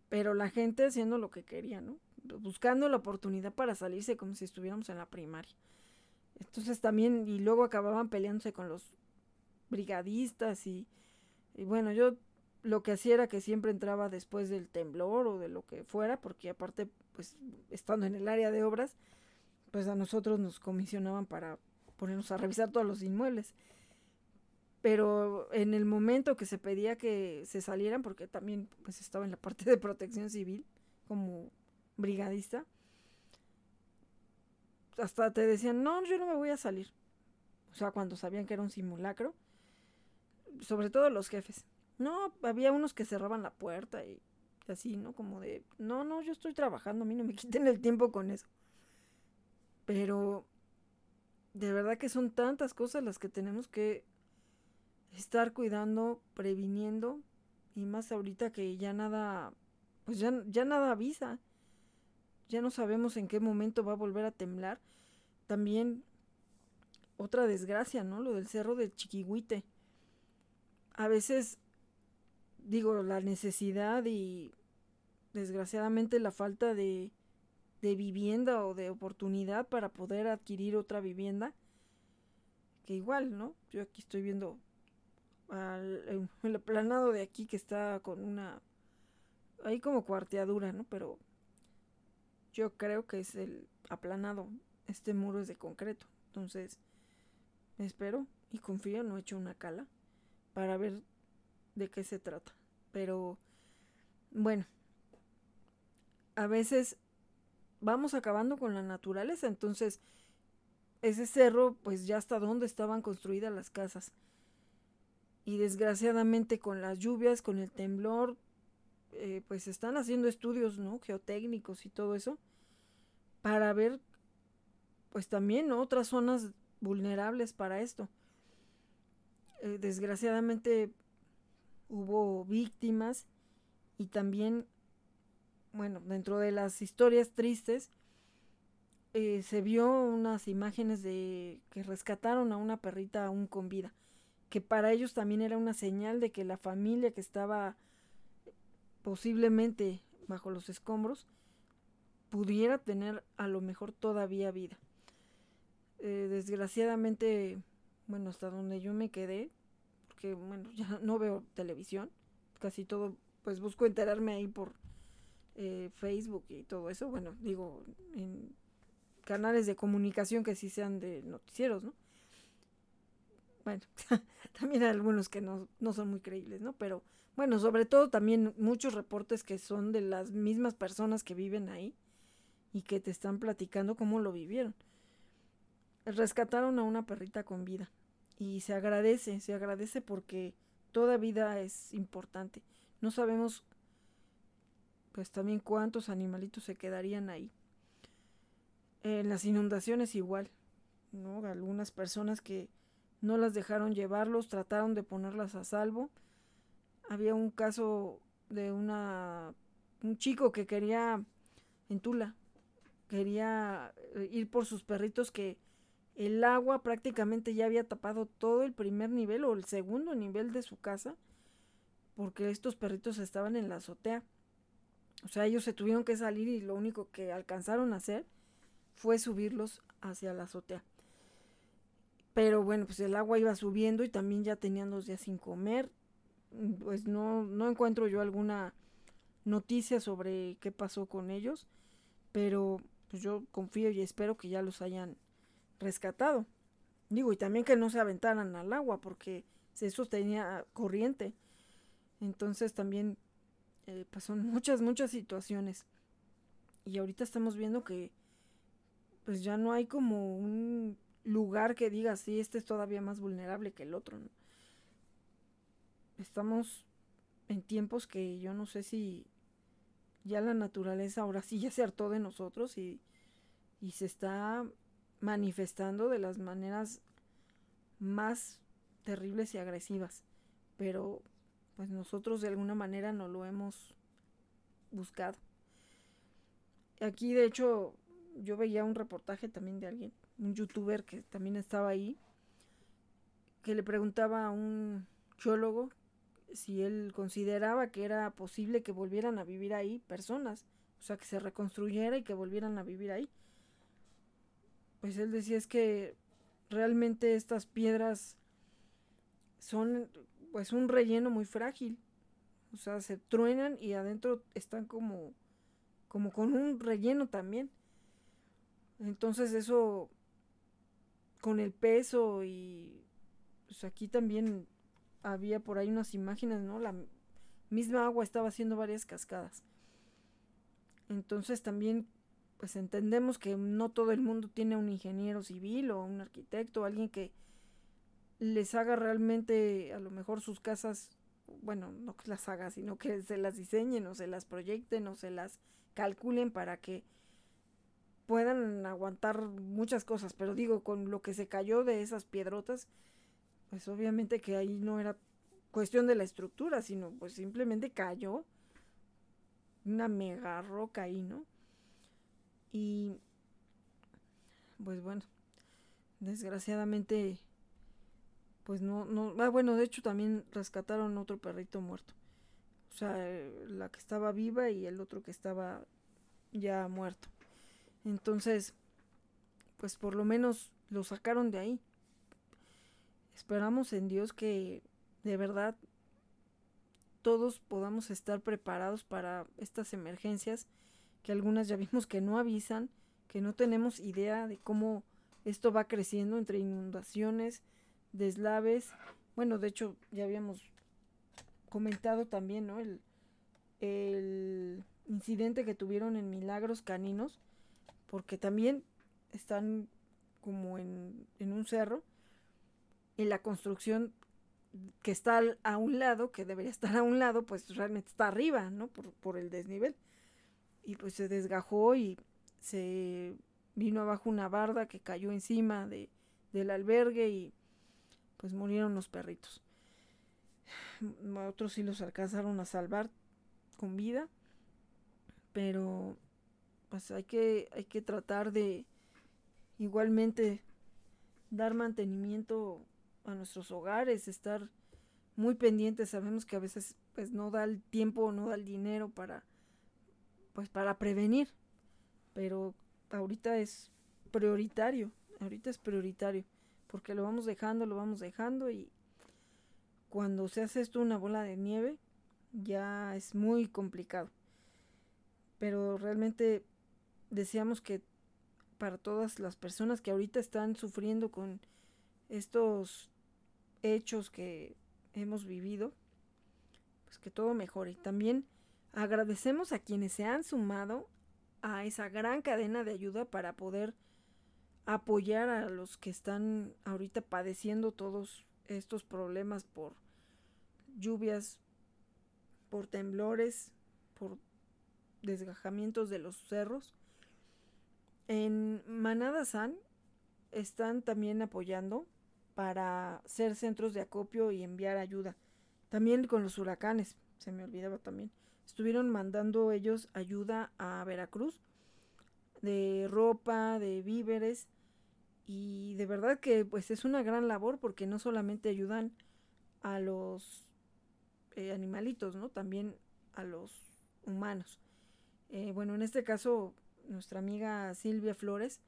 pero la gente haciendo lo que quería, ¿no? Buscando la oportunidad para salirse como si estuviéramos en la primaria. Entonces también, y luego acababan peleándose con los brigadistas y, y bueno, yo lo que hacía era que siempre entraba después del temblor o de lo que fuera, porque aparte, pues, estando en el área de obras, pues a nosotros nos comisionaban para ponernos a revisar todos los inmuebles. Pero en el momento que se pedía que se salieran, porque también pues estaba en la parte de protección civil como brigadista, hasta te decían, no, yo no me voy a salir. O sea, cuando sabían que era un simulacro, sobre todo los jefes. No, había unos que cerraban la puerta y así, ¿no? Como de, no, no, yo estoy trabajando, a mí no me quiten el tiempo con eso. Pero de verdad que son tantas cosas las que tenemos que estar cuidando, previniendo, y más ahorita que ya nada, pues ya, ya nada avisa, ya no sabemos en qué momento va a volver a temblar. También otra desgracia, ¿no? Lo del cerro del Chiquihuite. A veces, digo, la necesidad y desgraciadamente la falta de, de vivienda o de oportunidad para poder adquirir otra vivienda. Que igual, ¿no? Yo aquí estoy viendo al, el aplanado de aquí que está con una... Ahí como cuarteadura, ¿no? Pero yo creo que es el aplanado. Este muro es de concreto. Entonces, espero y confío, no he hecho una cala para ver de qué se trata. Pero, bueno, a veces vamos acabando con la naturaleza. Entonces, ese cerro, pues ya hasta donde estaban construidas las casas. Y desgraciadamente con las lluvias, con el temblor, eh, pues están haciendo estudios, ¿no? Geotécnicos y todo eso. Para ver, pues también otras zonas vulnerables para esto. Eh, desgraciadamente hubo víctimas y también bueno, dentro de las historias tristes, eh, se vio unas imágenes de que rescataron a una perrita aún con vida, que para ellos también era una señal de que la familia que estaba posiblemente bajo los escombros pudiera tener a lo mejor todavía vida. Eh, desgraciadamente, bueno, hasta donde yo me quedé, porque bueno, ya no veo televisión, casi todo, pues busco enterarme ahí por eh, Facebook y todo eso, bueno, digo, en canales de comunicación que sí sean de noticieros, ¿no? Bueno, también hay algunos que no, no son muy creíbles, ¿no? Pero bueno, sobre todo también muchos reportes que son de las mismas personas que viven ahí y que te están platicando cómo lo vivieron. Rescataron a una perrita con vida y se agradece, se agradece porque toda vida es importante. No sabemos pues también cuántos animalitos se quedarían ahí. En las inundaciones igual, ¿no? Algunas personas que no las dejaron llevarlos, trataron de ponerlas a salvo. Había un caso de una un chico que quería en Tula, quería eh, ir por sus perritos que el agua prácticamente ya había tapado todo el primer nivel o el segundo nivel de su casa porque estos perritos estaban en la azotea. O sea, ellos se tuvieron que salir y lo único que alcanzaron a hacer fue subirlos hacia la azotea. Pero bueno, pues el agua iba subiendo y también ya tenían dos días sin comer. Pues no, no encuentro yo alguna noticia sobre qué pasó con ellos. Pero pues yo confío y espero que ya los hayan rescatado. Digo, y también que no se aventaran al agua porque eso tenía corriente. Entonces también eh, muchas, muchas situaciones. Y ahorita estamos viendo que pues ya no hay como un lugar que diga, sí, este es todavía más vulnerable que el otro. Estamos en tiempos que yo no sé si ya la naturaleza ahora sí ya se hartó de nosotros y, y se está manifestando de las maneras más terribles y agresivas. Pero pues nosotros de alguna manera no lo hemos buscado. Aquí de hecho yo veía un reportaje también de alguien, un youtuber que también estaba ahí, que le preguntaba a un geólogo si él consideraba que era posible que volvieran a vivir ahí personas, o sea, que se reconstruyera y que volvieran a vivir ahí. Pues él decía es que realmente estas piedras son pues un relleno muy frágil. O sea, se truenan y adentro están como como con un relleno también. Entonces eso con el peso y pues aquí también había por ahí unas imágenes, ¿no? La misma agua estaba haciendo varias cascadas. Entonces también pues entendemos que no todo el mundo tiene un ingeniero civil o un arquitecto, alguien que les haga realmente a lo mejor sus casas, bueno, no que las haga, sino que se las diseñen o se las proyecten o se las calculen para que puedan aguantar muchas cosas, pero digo, con lo que se cayó de esas piedrotas, pues obviamente que ahí no era cuestión de la estructura, sino pues simplemente cayó una mega roca ahí, ¿no? Y pues bueno, desgraciadamente pues no no ah, bueno, de hecho también rescataron otro perrito muerto. O sea, la que estaba viva y el otro que estaba ya muerto. Entonces, pues por lo menos lo sacaron de ahí. Esperamos en Dios que de verdad todos podamos estar preparados para estas emergencias, que algunas ya vimos que no avisan, que no tenemos idea de cómo esto va creciendo entre inundaciones, deslaves. Bueno, de hecho ya habíamos comentado también, ¿no? El, el incidente que tuvieron en Milagros Caninos, porque también están como en, en un cerro y la construcción que está a un lado, que debería estar a un lado, pues realmente está arriba, ¿no? Por, por el desnivel. Y pues se desgajó y se vino abajo una barda que cayó encima de, del albergue y pues murieron los perritos. Otros sí los alcanzaron a salvar con vida, pero pues hay que, hay que tratar de igualmente dar mantenimiento a nuestros hogares, estar muy pendientes. Sabemos que a veces pues no da el tiempo, no da el dinero para pues para prevenir, pero ahorita es prioritario, ahorita es prioritario, porque lo vamos dejando, lo vamos dejando y cuando se hace esto una bola de nieve ya es muy complicado. Pero realmente deseamos que para todas las personas que ahorita están sufriendo con estos hechos que hemos vivido, pues que todo mejore. También agradecemos a quienes se han sumado a esa gran cadena de ayuda para poder apoyar a los que están ahorita padeciendo todos estos problemas por lluvias, por temblores, por desgajamientos de los cerros. En Manada San están también apoyando para ser centros de acopio y enviar ayuda. También con los huracanes, se me olvidaba también. Estuvieron mandando ellos ayuda a Veracruz de ropa, de víveres y de verdad que pues es una gran labor porque no solamente ayudan a los eh, animalitos, ¿no? También a los humanos. Eh, bueno, en este caso nuestra amiga Silvia Flores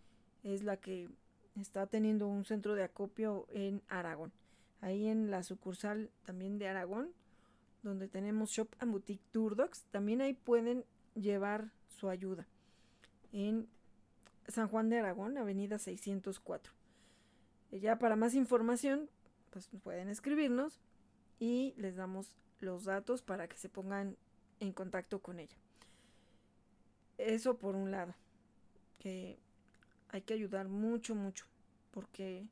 es la que está teniendo un centro de acopio en Aragón. Ahí en la sucursal también de Aragón, donde tenemos Shop and Boutique Turdocs, también ahí pueden llevar su ayuda. En San Juan de Aragón, Avenida 604. Ya para más información, pues pueden escribirnos y les damos los datos para que se pongan en contacto con ella. Eso por un lado, que hay que ayudar mucho, mucho, porque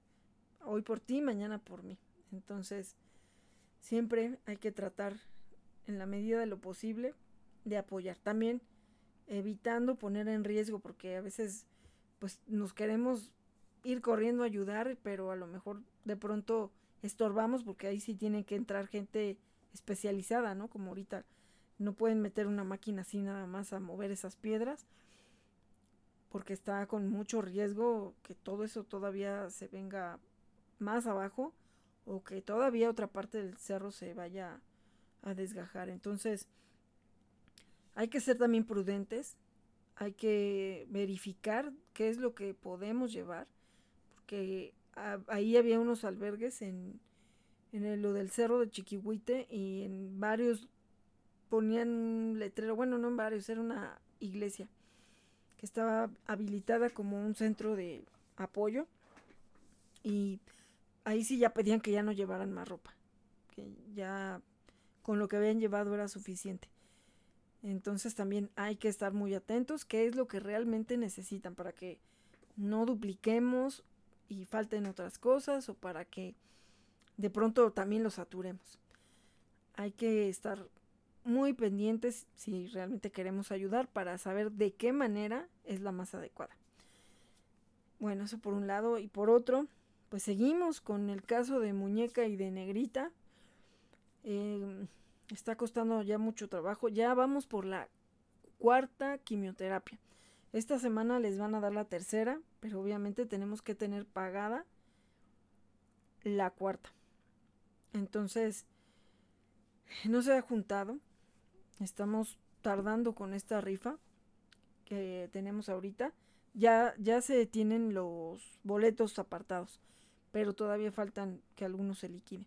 hoy por ti, mañana por mí. Entonces, siempre hay que tratar en la medida de lo posible de apoyar. También evitando poner en riesgo, porque a veces pues nos queremos ir corriendo a ayudar, pero a lo mejor de pronto estorbamos porque ahí sí tiene que entrar gente especializada, ¿no? Como ahorita no pueden meter una máquina así nada más a mover esas piedras porque está con mucho riesgo que todo eso todavía se venga más abajo o que todavía otra parte del cerro se vaya a desgajar. Entonces, hay que ser también prudentes, hay que verificar qué es lo que podemos llevar, porque ahí había unos albergues en, en lo del cerro de Chiquihuite y en varios ponían un letrero, bueno, no en varios, era una iglesia que estaba habilitada como un centro de apoyo y ahí sí ya pedían que ya no llevaran más ropa, que ya con lo que habían llevado era suficiente. Entonces también hay que estar muy atentos qué es lo que realmente necesitan para que no dupliquemos y falten otras cosas o para que de pronto también los saturemos. Hay que estar muy pendientes si realmente queremos ayudar para saber de qué manera es la más adecuada. Bueno, eso por un lado. Y por otro, pues seguimos con el caso de Muñeca y de Negrita. Em, está costando ya mucho trabajo. Ya vamos por la cuarta quimioterapia. Esta semana les van a dar la tercera, pero obviamente tenemos que tener pagada la cuarta. Entonces, no se ha juntado. Estamos tardando con esta rifa que tenemos ahorita. Ya, ya se tienen los boletos apartados, pero todavía faltan que algunos se liquiden.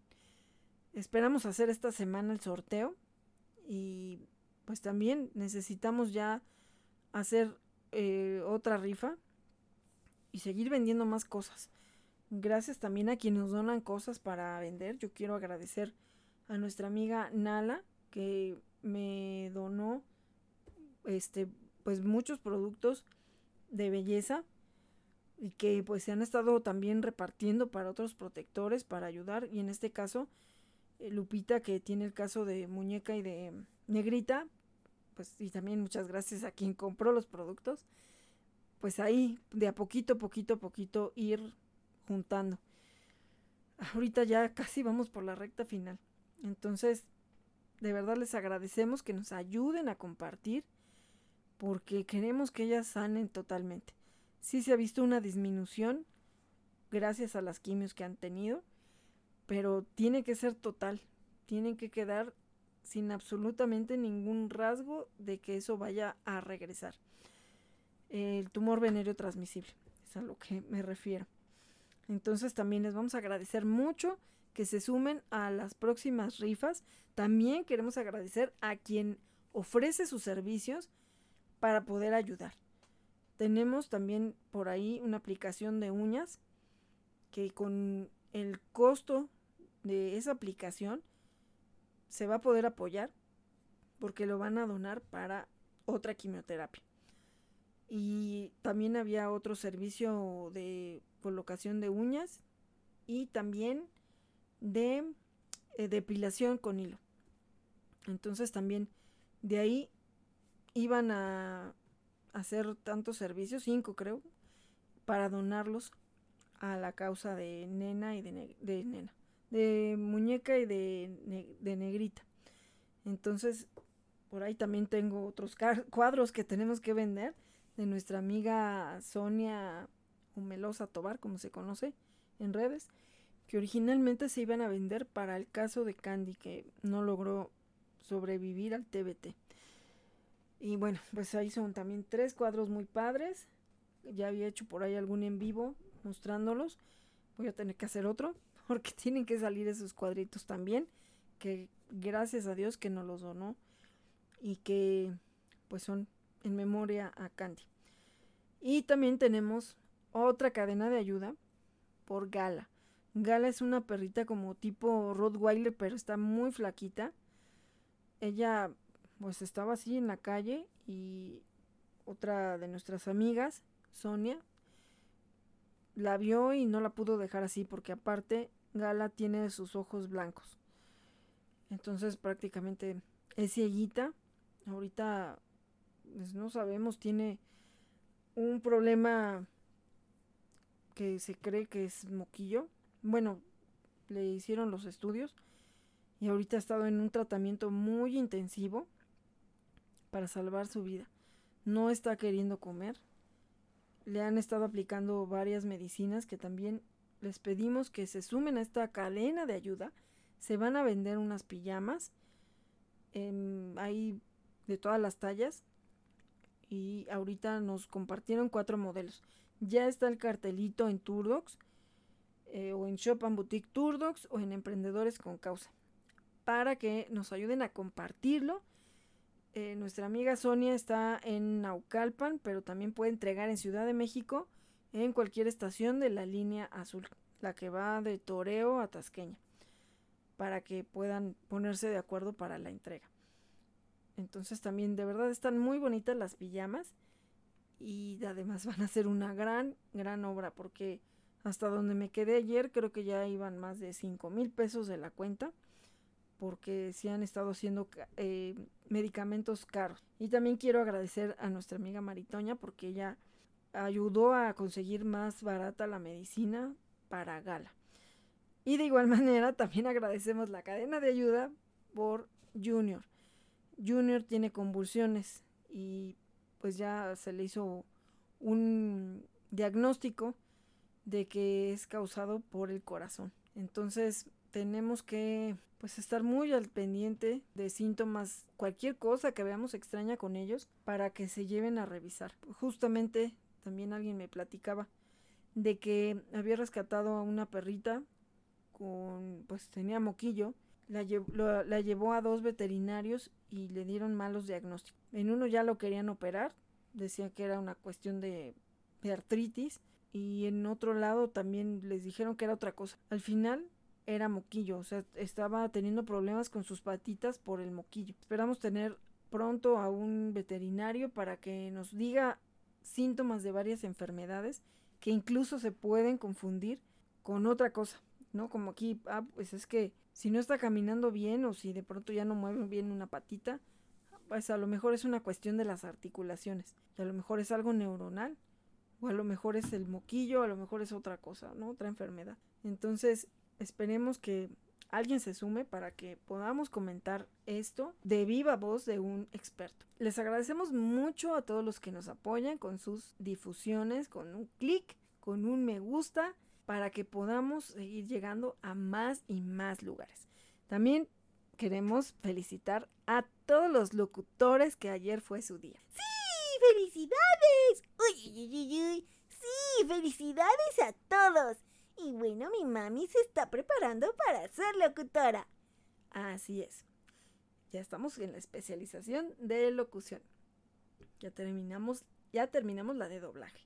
Esperamos hacer esta semana el sorteo y pues también necesitamos ya hacer eh, otra rifa y seguir vendiendo más cosas. Gracias también a quienes nos donan cosas para vender. Yo quiero agradecer a nuestra amiga Nala que me donó este pues muchos productos de belleza y que pues se han estado también repartiendo para otros protectores para ayudar. Y en este caso eh, Lupita que tiene el caso de muñeca y de negrita pues y también muchas gracias a quien compró los productos pues ahí de a poquito poquito poquito ir juntando. Ahorita ya casi vamos por la recta final. Entonces de verdad les agradecemos que nos ayuden a compartir porque queremos que ellas sanen totalmente. Sí se ha visto una disminución gracias a las quimios que han tenido, pero tiene que ser total, tienen que quedar sin absolutamente ningún rasgo de que eso vaya a regresar. El tumor venéreo transmisible, es a lo que me refiero. Entonces también les vamos a agradecer mucho que se sumen a las próximas rifas. También queremos agradecer a quien ofrece sus servicios para poder ayudar. Tenemos también por ahí una aplicación de uñas que con el costo de esa aplicación se va a poder apoyar porque lo van a donar para otra quimioterapia. Y también había otro servicio de colocación de uñas y también de eh, depilación con hilo. Entonces también de ahí iban a hacer tantos servicios, cinco creo, para donarlos a la causa de nena y de, nena, de muñeca y de, de negrita. Entonces, por ahí también tengo otros cuadros que tenemos que vender de nuestra amiga Sonia Humelosa Tobar, como se conoce en redes que originalmente se iban a vender para el caso de Candy, que no logró sobrevivir al TBT. Y bueno, pues ahí son también tres cuadros muy padres. Ya había hecho por ahí algún en vivo mostrándolos. Voy a tener que hacer otro porque tienen que salir esos cuadritos también. Que gracias a Dios que nos los donó y que pues son en memoria a Candy. Y también tenemos otra cadena de ayuda por Gala. Gala es una perrita como tipo Rottweiler, pero está muy flaquita. Ella pues estaba así en la calle y otra de nuestras amigas, Sonia, la vio y no la pudo dejar así porque aparte Gala tiene sus ojos blancos. Entonces prácticamente es cieguita. Ahorita pues, no sabemos, tiene un problema que se cree que es moquillo. Bueno, le hicieron los estudios y ahorita ha estado en un tratamiento muy intensivo para salvar su vida. No está queriendo comer. Le han estado aplicando varias medicinas que también les pedimos que se sumen a esta cadena de ayuda. Se van a vender unas pijamas. hay de todas las tallas. Y ahorita nos compartieron cuatro modelos. Ya está el cartelito en Turdox. Eh, o en Shop and Boutique Turdox o en Emprendedores con Causa. Para que nos ayuden a compartirlo. Eh, nuestra amiga Sonia está en Naucalpan, pero también puede entregar en Ciudad de México en cualquier estación de la línea azul, la que va de Toreo a Tasqueña, para que puedan ponerse de acuerdo para la entrega. Entonces también de verdad están muy bonitas las pijamas y además van a ser una gran, gran obra porque hasta donde me quedé ayer creo que ya iban más de 5 mil pesos de la cuenta porque se han estado haciendo eh, medicamentos caros. Y también quiero agradecer a nuestra amiga Maritoña porque ella ayudó a conseguir más barata la medicina para Gala. Y de igual manera también agradecemos la cadena de ayuda por Junior. Junior tiene convulsiones y pues ya se le hizo un diagnóstico de que es causado por el corazón. Entonces tenemos que pues estar muy al pendiente de síntomas, cualquier cosa que veamos extraña con ellos para que se lleven a revisar. Justamente también alguien me platicaba de que había rescatado a una perrita con, pues tenía moquillo, la, la llevó a dos veterinarios y le dieron malos diagnósticos. En uno ya lo querían operar, decían que era una cuestión de, de artritis y en otro lado también les dijeron que era otra cosa. Al final era moquillo, o sea, estaba teniendo problemas con sus patitas por el moquillo. Esperamos tener pronto a un veterinario para que nos diga síntomas de varias enfermedades que incluso se pueden confundir con otra cosa, ¿no? Como aquí, ah, pues es que si no está caminando bien o si de pronto ya no mueve bien una patita, pues a lo mejor es una cuestión de las articulaciones, y a lo mejor es algo neuronal, o a lo mejor es el moquillo, a lo mejor es otra cosa, ¿no? Otra enfermedad. Entonces, esperemos que alguien se sume para que podamos comentar esto de viva voz de un experto. Les agradecemos mucho a todos los que nos apoyan con sus difusiones, con un clic, con un me gusta, para que podamos seguir llegando a más y más lugares. También queremos felicitar a todos los locutores que ayer fue su día. ¡Sí! ¡Felicidades! ¡Uy, uy, uy, uy! sí ¡Felicidades a todos! Y bueno, mi mami se está preparando para ser locutora. Así es. Ya estamos en la especialización de locución. Ya terminamos, ya terminamos la de doblaje.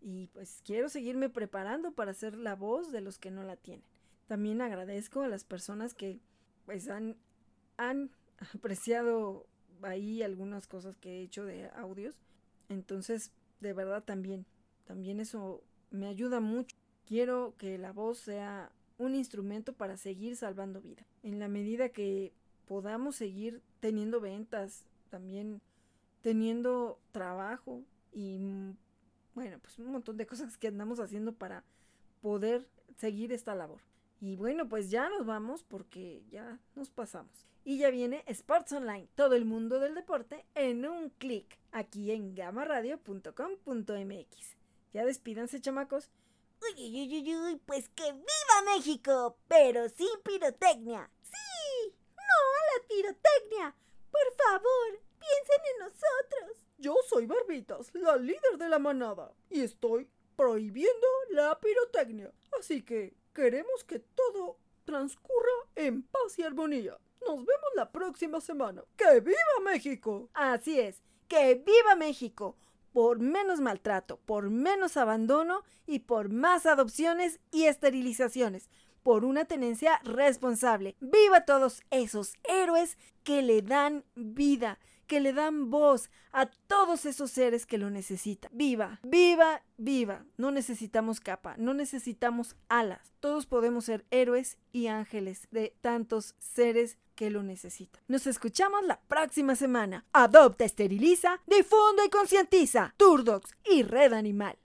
Y pues quiero seguirme preparando para ser la voz de los que no la tienen. También agradezco a las personas que pues han, han apreciado ahí algunas cosas que he hecho de audios. Entonces, de verdad también, también eso me ayuda mucho Quiero que la voz sea un instrumento para seguir salvando vida. En la medida que podamos seguir teniendo ventas, también teniendo trabajo y mm, bueno, pues un montón de cosas que andamos haciendo para poder seguir esta labor. Y bueno, pues ya nos vamos porque ya nos pasamos. Y ya viene Sports Online, todo el mundo del deporte en un clic, aquí en gamaradio.com.mx. Ya despídanse, chamacos. Uy, uy, uy, uy, pues que viva México, pero sin pirotecnia. Sí, no a la pirotecnia. Por favor, piensen en nosotros. Yo soy Barbitas, la líder de la manada, y estoy prohibiendo la pirotecnia. Así que queremos que todo transcurra en paz y armonía. Nos vemos la próxima semana. ¡Que viva México! Así es, que viva México por menos maltrato, por menos abandono y por más adopciones y esterilizaciones, por una tenencia responsable. ¡Viva todos esos héroes que le dan vida, que le dan voz a todos esos seres que lo necesitan. Viva, viva, viva. No necesitamos capa, no necesitamos alas. Todos podemos ser héroes y ángeles de tantos seres que lo necesitan. Nos escuchamos la próxima semana. Adopta, esteriliza, difunde y concientiza. Turdox y Red Animal.